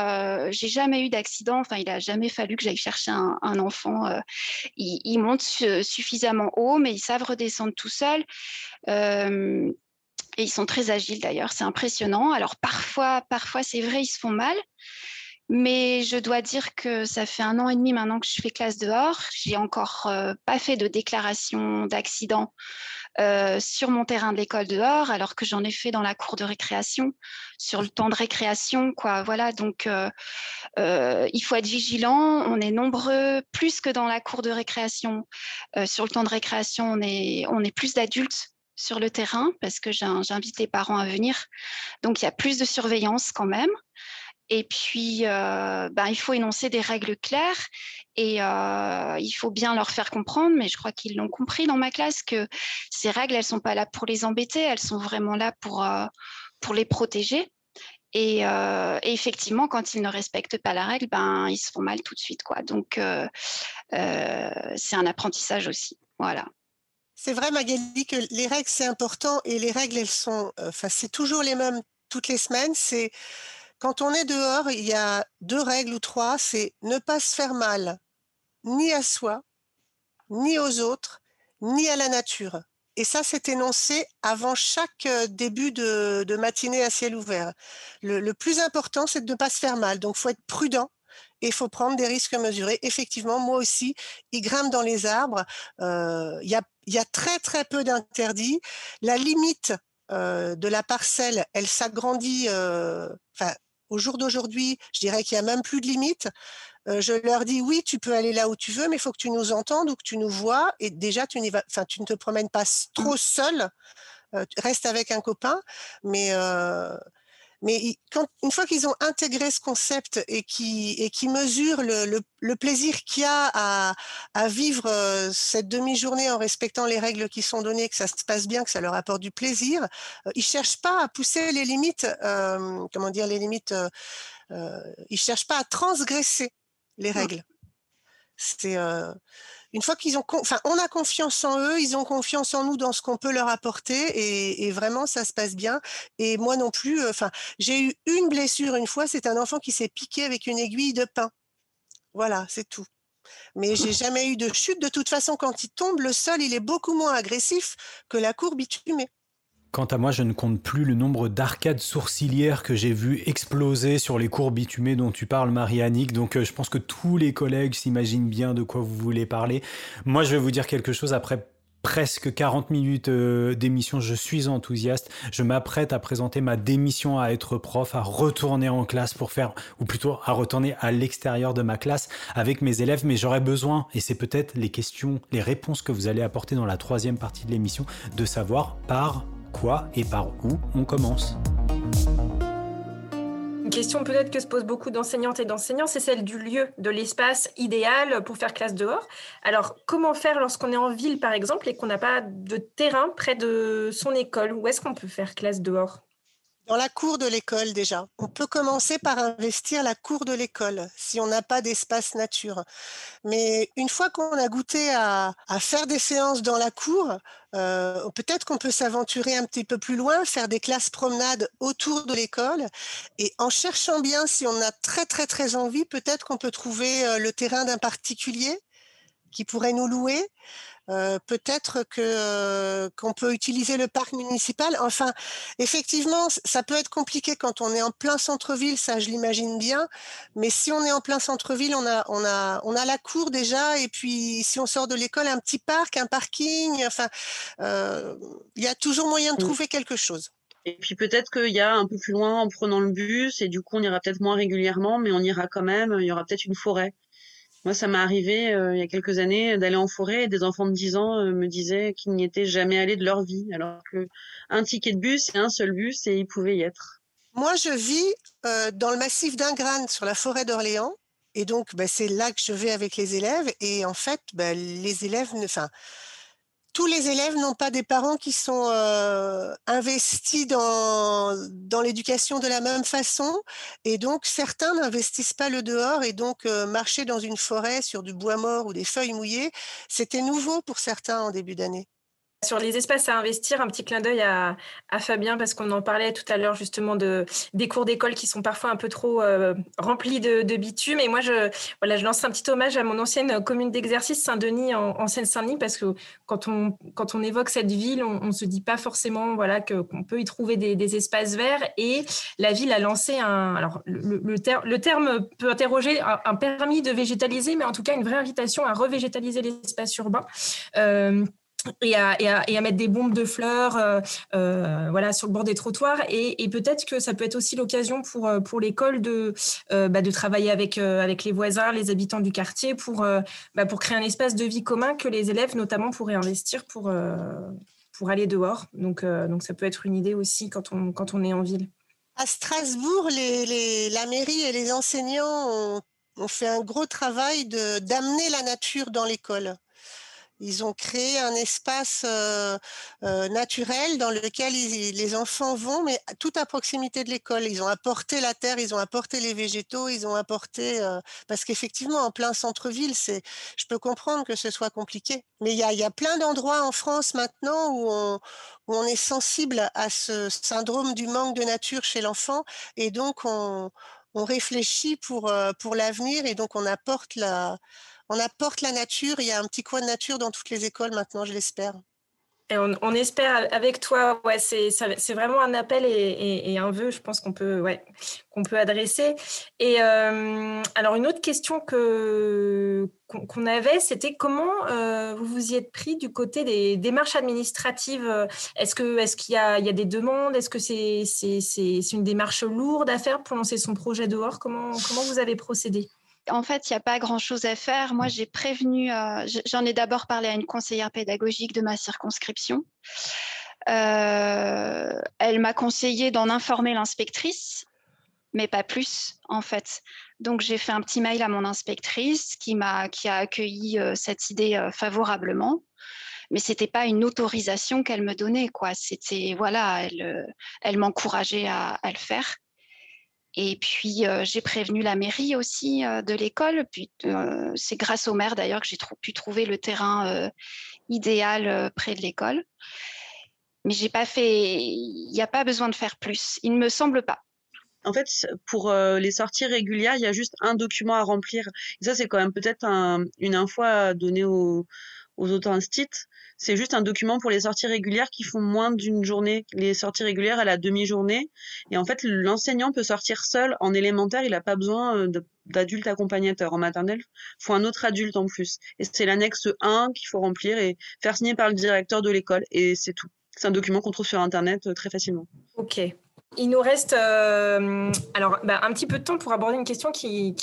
j'ai jamais eu d'accident. Enfin, il a jamais fallu que j'aille chercher un, enfant. Ils, montent suffisamment haut, mais ils savent redescendre tout seuls. et ils sont très agiles d'ailleurs, c'est impressionnant. Alors parfois, parfois c'est vrai, ils se font mal, mais je dois dire que ça fait un an et demi maintenant que je fais classe dehors. J'ai encore euh, pas fait de déclaration d'accident euh, sur mon terrain de l'école dehors, alors que j'en ai fait dans la cour de récréation, sur le temps de récréation, quoi. Voilà, donc euh, il faut être vigilant. On est nombreux, plus que dans la cour de récréation. sur le temps de récréation, on est, on est plus d'adultes sur le terrain parce que j'invite les parents à venir. Donc il y a plus de surveillance quand même. Et puis, euh, ben, il faut énoncer des règles claires et euh, il faut bien leur faire comprendre, mais je crois qu'ils l'ont compris dans ma classe, que ces règles, elles ne sont pas là pour les embêter, elles sont vraiment là pour, euh, pour les protéger. Et, effectivement, quand ils ne respectent pas la règle, ben, ils se font mal tout de suite. Quoi. Donc, c'est un apprentissage aussi. Voilà. C'est vrai, Magali, que les règles, c'est important et les règles, elles sont, enfin, c'est toujours les mêmes toutes les semaines. C'est quand on est dehors, il y a deux règles ou trois, c'est ne pas se faire mal, ni à soi, ni aux autres, ni à la nature. Et ça, c'est énoncé avant chaque euh, début de, matinée à ciel ouvert. Le, plus important, c'est de ne pas se faire mal. Donc, il faut être prudent et il faut prendre des risques mesurés. Effectivement, moi aussi, ils grimpent dans les arbres. Euh, il y, a, très, très peu d'interdits. La limite euh, de la parcelle, elle s'agrandit, au jour d'aujourd'hui, je dirais qu'il n'y a même plus de limite. Euh, je leur dis oui, tu peux aller là où tu veux, mais il faut que tu nous entendes ou que tu nous vois. Et déjà, tu, vas, tu ne te promènes pas trop mmh. seul. Euh, reste avec un copain, mais euh, mais quand, une fois qu'ils ont intégré ce concept et qui, et qui mesurent le, le, plaisir qu'il y a à, à vivre euh, cette demi-journée en respectant les règles qui sont données, que ça se passe bien, que ça leur apporte du plaisir, euh, ils cherchent pas à pousser les limites, euh, comment dire, les limites, euh, ils cherchent pas à transgresser les règles. C'est une fois qu'ils ont, enfin, on a confiance en eux, ils ont confiance en nous dans ce qu'on peut leur apporter et, vraiment ça se passe bien. Et moi non plus, euh, j'ai eu une blessure une fois, c'est un enfant qui s'est piqué avec une aiguille de pain. Voilà, c'est tout. Mais j'ai jamais eu de chute. De toute façon, quand il tombe, le sol, il est beaucoup moins agressif que la cour bitumée. Quant à moi, je ne compte plus le nombre d'arcades sourcilières que j'ai vu exploser sur les cours bitumés dont tu parles, Marie-Annick. Donc, euh, je pense que tous les collègues s'imaginent bien de quoi vous voulez parler. Moi, je vais vous dire quelque chose après presque 40 minutes euh, d'émission, je suis enthousiaste. Je m'apprête à présenter ma démission à être prof, à retourner en classe pour faire, ou plutôt à retourner à l'extérieur de ma classe avec mes élèves, mais j'aurais besoin, et c'est peut-être les questions, les réponses que vous allez apporter dans la troisième partie de l'émission, de savoir par quoi et par où on commence. Une question peut-être que se posent beaucoup d'enseignantes et d'enseignants, c'est celle du lieu, de l'espace idéal pour faire classe dehors. Alors, comment faire lorsqu'on est en ville, par exemple, et qu'on n'a pas de terrain près de son école? Où est-ce qu'on peut faire classe dehors? Dans la cour de l'école déjà. On peut commencer par investir la cour de l'école si on n'a pas d'espace nature. Mais une fois qu'on a goûté à, faire des séances dans la cour, euh, peut-être qu'on peut s'aventurer un petit peu plus loin, faire des classes promenades autour de l'école. Et en cherchant bien, si on a très très très envie, peut-être qu'on peut trouver euh, le terrain d'un particulier qui pourrait nous louer. Euh, peut-être que euh, qu'on peut utiliser le parc municipal. Enfin, effectivement, ça peut être compliqué quand on est en plein centre-ville, ça je l'imagine bien. Mais si on est en plein centre-ville, on a on a on a la cour déjà, et puis si on sort de l'école, un petit parc, un parking. Enfin, euh, il y a toujours moyen de mmh. trouver quelque chose. Et puis peut-être qu'il y a un peu plus loin en prenant le bus, et du coup on ira peut-être moins régulièrement, mais on ira quand même. Il y aura peut-être une forêt. Moi, ça m'est arrivé euh, il y a quelques années d'aller en forêt et des enfants de 10 ans euh, me disaient qu'ils n'y étaient jamais allés de leur vie, alors que un ticket de bus et un seul bus et ils pouvaient y être. Moi, je vis euh, dans le massif d'Ingrane, sur la forêt d'Orléans. Et donc, bah, c'est là que je vais avec les élèves. Et en fait, bah, les élèves, enfin, tous les élèves n'ont pas des parents qui sont euh, investis dans, l'éducation de la même façon. Et donc, certains n'investissent pas le dehors. Et donc, euh, marcher dans une forêt sur du bois mort ou des feuilles mouillées, c'était nouveau pour certains en début d'année. Sur les espaces à investir, un petit clin d'œil à, Fabien parce qu'on en parlait tout à l'heure justement de des cours d'école qui sont parfois un peu trop euh, remplis de, bitume. Et moi, je voilà, je lance un petit hommage à mon ancienne commune d'exercice Saint-Denis en, Seine-Saint-Denis parce que quand on évoque cette ville, on, ne se dit pas forcément voilà qu'on peut y trouver des, espaces verts. Et la ville a lancé un alors le, le, terme peut interroger un, permis de végétaliser, mais en tout cas une vraie invitation à revégétaliser l'espace urbain. Euh, et à, et, à, et à, mettre des bombes de fleurs euh, euh, voilà, sur le bord des trottoirs. Et, peut-être que ça peut être aussi l'occasion pour, euh, pour l'école de, bah, de travailler avec, avec les voisins, les habitants du quartier, pour, bah, pour créer un espace de vie commun que les élèves notamment pourraient investir pour, pour aller dehors. Donc, donc ça peut être une idée aussi quand on, quand on est en ville. À Strasbourg, la mairie et les enseignants ont, ont fait un gros travail d'amener la nature dans l'école. Ils ont créé un espace euh, euh, naturel dans lequel les enfants vont, mais tout à proximité de l'école. Ils ont apporté la terre, ils ont apporté les végétaux, ils ont apporté euh, parce qu'effectivement en plein centre-ville, c'est, je peux comprendre que ce soit compliqué. Mais il y a, plein d'endroits en France maintenant où on, est sensible à ce syndrome du manque de nature chez l'enfant, et donc on, réfléchit pour l'avenir, et donc on apporte la on apporte la nature. Il y a un petit coin de nature dans toutes les écoles maintenant, je l'espère. Et on, espère avec toi, ouais, c'est, vraiment un appel et, un vœu, je pense qu'on peut, ouais, qu'on peut adresser. Et euh, alors une autre question que qu'on avait, c'était comment euh, vous vous y êtes pris du côté des démarches administratives? Est-ce que est-ce qu'il y a, il y a des demandes? Est-ce que c'est, c'est, c'est une démarche lourde à faire pour lancer son projet dehors? Comment comment vous avez procédé? En fait, il n'y a pas grand-chose à faire. Moi, j'ai prévenu, euh, j'en ai d'abord parlé à une conseillère pédagogique de ma circonscription. Euh, elle m'a conseillé d'en informer l'inspectrice, mais pas plus, en fait. Donc, j'ai fait un petit mail à mon inspectrice qui, m'a, qui a accueilli euh, cette idée favorablement. Mais c'était pas une autorisation qu'elle me donnait, quoi. C'était voilà, elle, elle m'encourageait à, à le faire. Et puis, euh, j'ai prévenu la mairie aussi euh, de l'école. Euh, c'est grâce au maire d'ailleurs que j'ai pu trouver le terrain idéal près de l'école. Mais j'ai pas fait. Il n'y a pas besoin de faire plus. Il ne me semble pas. En fait, pour les sorties régulières, il y a juste un document à remplir. Et ça, c'est quand même peut-être une info à donner aux, aux autres instituts c'est juste un document pour les sorties régulières qui font moins d'une journée. Les sorties régulières à la demi-journée. Et en fait, l'enseignant peut sortir seul en élémentaire. Il n'a pas besoin euh, d'adulte accompagnateur. En maternelle, il faut un autre adulte en plus. Et c'est l'annexe 1 qu'il faut remplir et faire signer par le directeur de l'école. Et c'est tout. C'est un document qu'on trouve sur Internet euh, très facilement. Ok. Il nous reste euh, alors bah, un petit peu de temps pour aborder une question qui,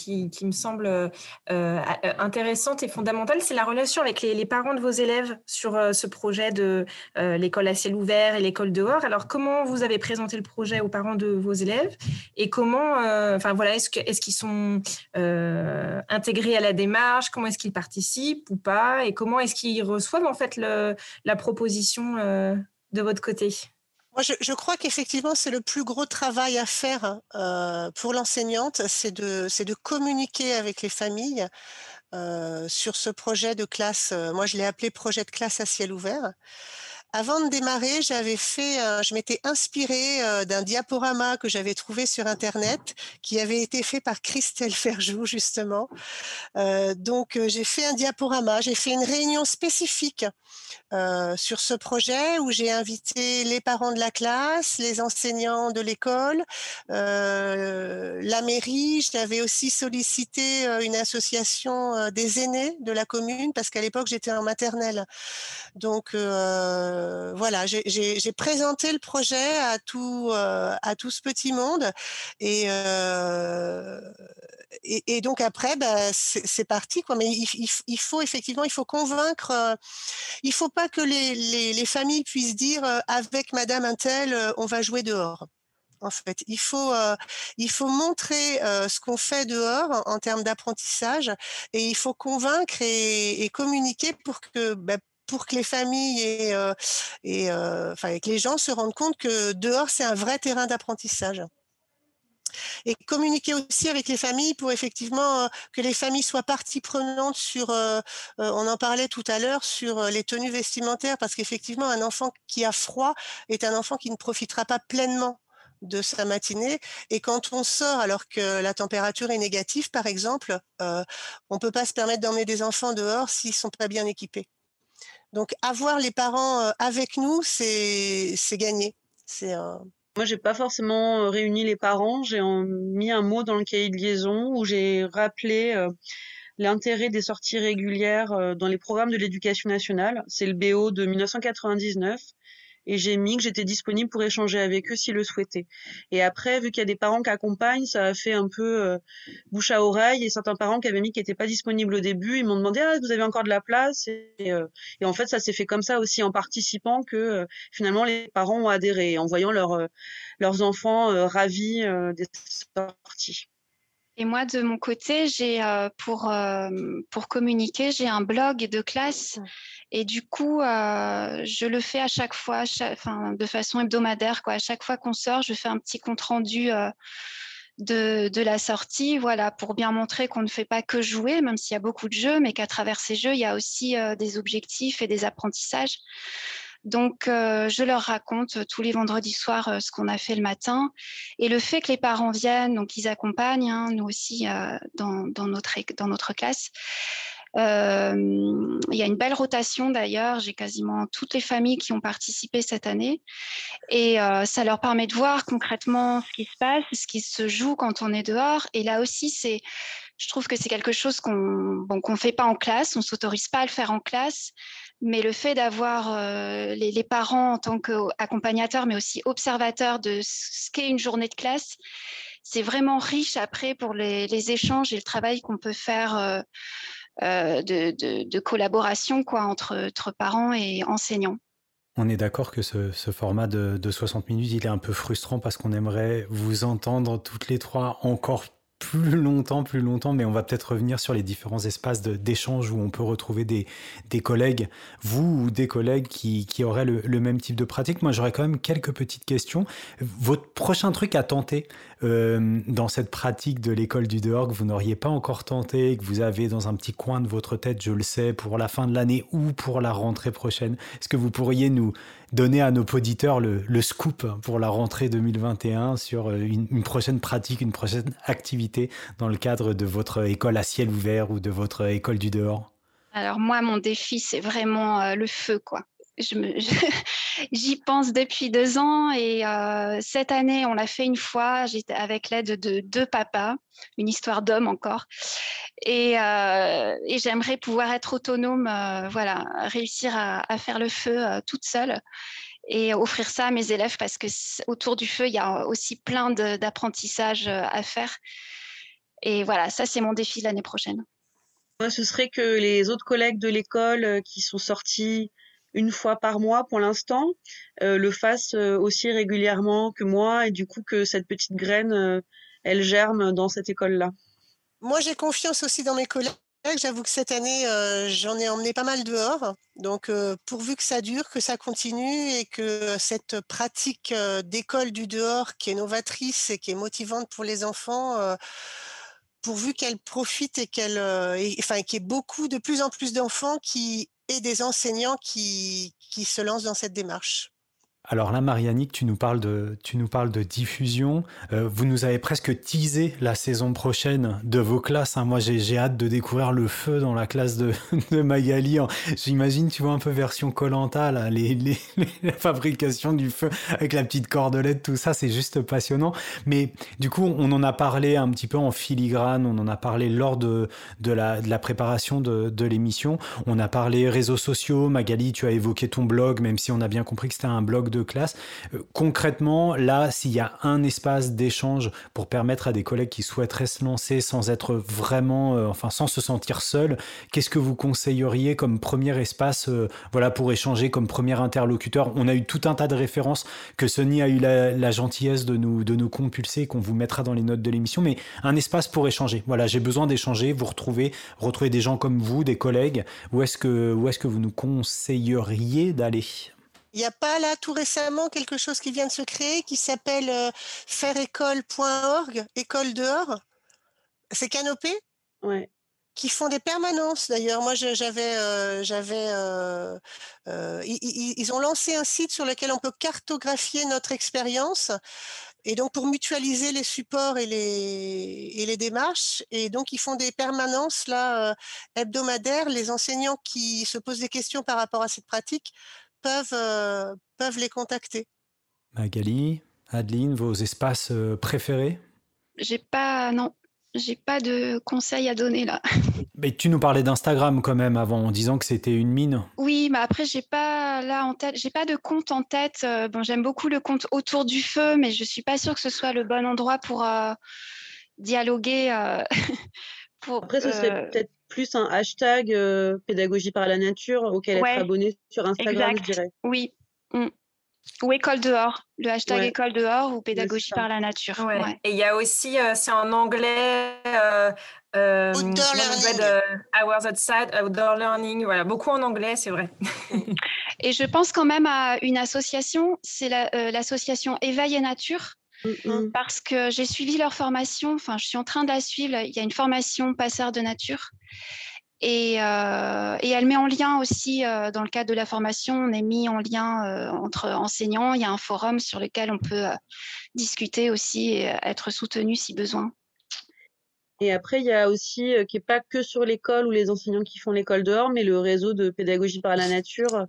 me semble euh, intéressante et fondamentale. C'est la relation avec les, parents de vos élèves sur euh, ce projet de l'école à ciel ouvert et l'école dehors. Alors, comment vous avez présenté le projet aux parents de vos élèves et comment, enfin voilà, est-ce qu'ils est sont intégrés à la démarche? Comment est-ce qu'ils participent ou pas? Et comment est-ce qu'ils reçoivent en fait la proposition de votre côté? Moi, je, crois qu'effectivement, c'est le plus gros travail à faire euh, pour l'enseignante, c'est de, de communiquer avec les familles euh, sur ce projet de classe. Euh, moi, je l'ai appelé projet de classe à ciel ouvert. Avant de démarrer, j'avais fait, je m'étais inspirée euh, d'un diaporama que j'avais trouvé sur internet, qui avait été fait par Christelle Ferjou justement. Euh, donc euh, j'ai fait un diaporama, j'ai fait une réunion spécifique sur ce projet où j'ai invité les parents de la classe, les enseignants de l'école, la mairie. J'avais aussi sollicité une association des aînés de la commune parce qu'à l'époque j'étais en maternelle. Donc euh, voilà, j'ai présenté le projet à tout, euh, à tout ce petit monde et, euh, et, donc après, bah, c'est parti quoi. Mais il, faut effectivement, il faut convaincre. il faut pas que les, les, familles puissent dire avec Madame Intel, on va jouer dehors en fait. Il faut, il faut montrer ce qu'on fait dehors en, termes d'apprentissage et il faut convaincre et, communiquer pour que, bah, pour que les familles et, euh, et euh, enfin, que les gens se rendent compte que dehors, c'est un vrai terrain d'apprentissage. Et communiquer aussi avec les familles pour effectivement euh, que les familles soient partie prenante sur, on en parlait tout à l'heure, sur les tenues vestimentaires, parce qu'effectivement, un enfant qui a froid est un enfant qui ne profitera pas pleinement de sa matinée. Et quand on sort alors que la température est négative, par exemple, on ne peut pas se permettre d'emmener des enfants dehors s'ils ne sont pas bien équipés. Donc avoir les parents euh, avec nous, c'est gagné. C'est Moi, j'ai pas forcément euh, réuni les parents. J'ai mis un mot dans le cahier de liaison où j'ai rappelé euh, l'intérêt des sorties régulières dans les programmes de l'éducation nationale. C'est le BO de 1999 et j'ai mis que j'étais disponible pour échanger avec eux s'ils le souhaitaient. Et après, vu qu'il y a des parents qui accompagnent, ça a fait un peu euh, bouche à oreille et certains parents qui avaient mis qu'ils n'étaient pas disponibles au début, ils m'ont demandé ah vous avez encore de la place? Et, euh, et en fait ça s'est fait comme ça aussi en participant que euh, finalement les parents ont adhéré en voyant leurs leurs enfants ravis des sorties. Et moi, de mon côté, j'ai pour, pour communiquer, j'ai un blog de classe et du coup, euh, je le fais à chaque fois, enfin, de façon hebdomadaire. Quoi. À chaque fois qu'on sort, je fais un petit compte rendu euh, de, de, la sortie, voilà, pour bien montrer qu'on ne fait pas que jouer, même s'il y a beaucoup de jeux, mais qu'à travers ces jeux, il y a aussi euh, des objectifs et des apprentissages. Donc, je leur raconte tous les vendredis soirs ce qu'on a fait le matin. Et le fait que les parents viennent, donc ils accompagnent, hein, nous aussi, dans, notre, classe, euh, il y a une belle rotation d'ailleurs. J'ai quasiment toutes les familles qui ont participé cette année. Et euh, ça leur permet de voir concrètement ce qui se passe, ce qui se joue quand on est dehors. Et là aussi, c'est, je trouve que c'est quelque chose qu'on qu'on fait pas en classe. On s'autorise pas à le faire en classe. Mais le fait d'avoir euh, les, parents en tant qu'accompagnateurs, mais aussi observateurs de ce qu'est une journée de classe, c'est vraiment riche après pour les, échanges et le travail qu'on peut faire euh, de, collaboration quoi, entre, parents et enseignants. On est d'accord que ce, format de, de, 60 minutes, il est un peu frustrant parce qu'on aimerait vous entendre toutes les trois encore plus longtemps, plus longtemps, mais on va peut-être revenir sur les différents espaces d'échange où on peut retrouver des, collègues, vous ou des collègues qui, auraient le, le, même type de pratique. Moi, j'aurais quand même quelques petites questions. Votre prochain truc à tenter euh, dans cette pratique de l'école du dehors que vous n'auriez pas encore tenté, que vous avez dans un petit coin de votre tête, je le sais, pour la fin de l'année ou pour la rentrée prochaine, est-ce que vous pourriez nous donner à nos auditeurs le, scoop pour la rentrée 2021 sur euh, une, prochaine pratique, une prochaine activité dans le cadre de votre école à ciel ouvert ou de votre école du dehors? Alors moi, mon défi, c'est vraiment euh, le feu, quoi. J'y pense depuis deux ans et euh, cette année, on l'a fait une fois. Avec l'aide de deux papas, une histoire d'homme encore. Et, et j'aimerais pouvoir être autonome, voilà, réussir à, faire le feu toute seule et offrir ça à mes élèves parce que autour du feu, il y a aussi plein d'apprentissage à faire. Et voilà, ça, c'est mon défi l'année prochaine. Moi, ce serait que les autres collègues de l'école euh, qui sont sortis une fois par mois pour l'instant euh, le fassent euh, aussi régulièrement que moi et du coup que cette petite graine, elle germe dans cette école-là. Moi, j'ai confiance aussi dans mes collègues j'avoue que cette année, euh, j'en ai emmené pas mal dehors. Donc, euh, pourvu que ça dure, que ça continue et que cette pratique euh, d'école du dehors qui est novatrice et qui est motivante pour les enfants, pourvu qu'elle profite et qu'elle, enfin, qu'il y ait beaucoup, de plus en plus d'enfants qui et des enseignants qui, qui se lancent dans cette démarche. Alors là, Marianique, tu nous parles de, tu nous parles de diffusion. Euh, vous nous avez presque teasé la saison prochaine de vos classes. Hein. Moi, j'ai hâte de découvrir le feu dans la classe de, de Magali. J'imagine, tu vois, un peu version Colanta, la fabrication du feu avec la petite cordelette, tout ça, c'est juste passionnant. Mais du coup, on en a parlé un petit peu en filigrane, on en a parlé lors de, de, la, de la préparation de, de l'émission. On a parlé réseaux sociaux. Magali, tu as évoqué ton blog, même si on a bien compris que c'était un blog de classe. Euh, concrètement, là, s'il y a un espace d'échange pour permettre à des collègues qui souhaiteraient se lancer sans être vraiment, euh, enfin, sans se sentir seul, qu'est-ce que vous conseilleriez comme premier espace, euh, voilà, pour échanger comme premier interlocuteur? On a eu tout un tas de références que Sony a eu la, gentillesse de nous, de nous compulser, qu'on vous mettra dans les notes de l'émission, mais un espace pour échanger. Voilà, j'ai besoin d'échanger, vous retrouver, retrouver des gens comme vous, des collègues. Où est-ce que, où est-ce que vous nous conseilleriez d'aller? Il n'y a pas là tout récemment quelque chose qui vient de se créer qui s'appelle euh, faireécole.org, école dehors? C'est Canopé? Ouais. Qui font des permanences d'ailleurs. Moi, j'avais, euh, j'avais, euh, ils, ils, ont lancé un site sur lequel on peut cartographier notre expérience. Et donc pour mutualiser les supports et les, et les démarches, et donc ils font des permanences là hebdomadaires. Les enseignants qui se posent des questions par rapport à cette pratique peuvent, euh, peuvent les contacter. Magali, Adeline, vos espaces euh, préférés? J'ai pas, non, j'ai pas de conseils à donner là. Mais tu nous parlais d'Instagram quand même avant, en disant que c'était une mine. Oui, mais après j'ai pas là en tête, j'ai pas de compte en tête. Euh, bon, j'aime beaucoup le compte autour du feu, mais je suis pas sûre que ce soit le bon endroit pour dialoguer. pour, après, ce serait peut-être plus un hashtag euh, pédagogie par la nature auquel être abonné sur Instagram, je dirais. Oui. Mm. Ou école dehors, le hashtag école dehors ou pédagogie par la nature. Et il y a aussi, euh, c'est en anglais, euh, euh outdoor learning. hours outside, outdoor learning, voilà, beaucoup en anglais, c'est vrai. et je pense quand même à une association, c'est l'association Éveil et Nature, Mm, mm. Parce que j'ai suivi leur formation, enfin, je suis en train de la suivre. Il y a une formation passeur de nature. Et, euh, et elle met en lien aussi, euh, dans le cadre de la formation, on est mis en lien euh, entre enseignants. Il y a un forum sur lequel on peut discuter aussi et être soutenu si besoin. Et après, il y a aussi, qui n'est pas que sur l'école ou les enseignants qui font l'école dehors, mais le réseau de pédagogie par la nature,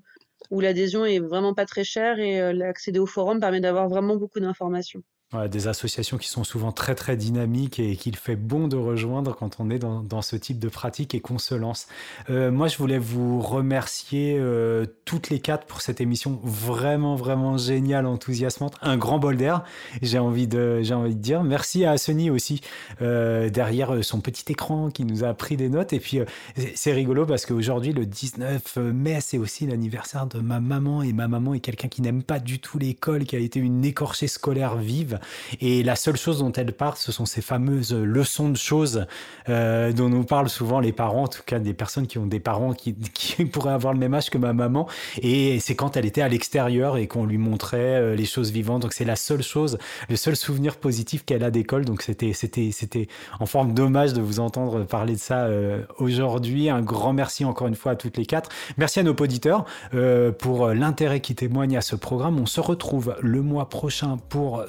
où l'adhésion est vraiment pas très chère et l'accéder au forum permet d'avoir vraiment beaucoup d'informations des associations qui sont souvent très très dynamiques et qu'il fait bon de rejoindre quand on est dans, ce type de pratique et qu'on se lance. Euh, moi, je voulais vous remercier euh, toutes les quatre pour cette émission vraiment vraiment géniale, enthousiasmante, un grand bol d'air. J'ai envie de j'ai envie de dire merci à Sony aussi euh, derrière son petit écran qui nous a pris des notes et puis c'est rigolo parce qu'aujourd'hui le 19 mai c'est aussi l'anniversaire de ma maman et ma maman est quelqu'un qui n'aime pas du tout l'école, qui a été une écorchée scolaire vive et la seule chose dont elle parle, ce sont ces fameuses leçons de choses euh, dont nous parlent souvent les parents, en tout cas des personnes qui ont des parents qui, pourraient avoir le même âge que ma maman. Et c'est quand elle était à l'extérieur et qu'on lui montrait euh, les choses vivantes. Donc c'est la seule chose, le seul souvenir positif qu'elle a d'école. Donc c'était, c'était, c'était en forme d'hommage de vous entendre parler de ça euh, aujourd'hui. Un grand merci encore une fois à toutes les quatre. Merci à nos auditeurs pour l'intérêt qui témoigne à ce programme. On se retrouve le mois prochain pour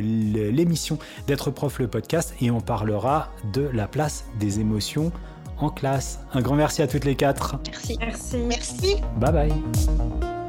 l'émission d'être prof le podcast et on parlera de la place des émotions en classe. Un grand merci à toutes les quatre. Merci. Merci. Merci. Bye bye.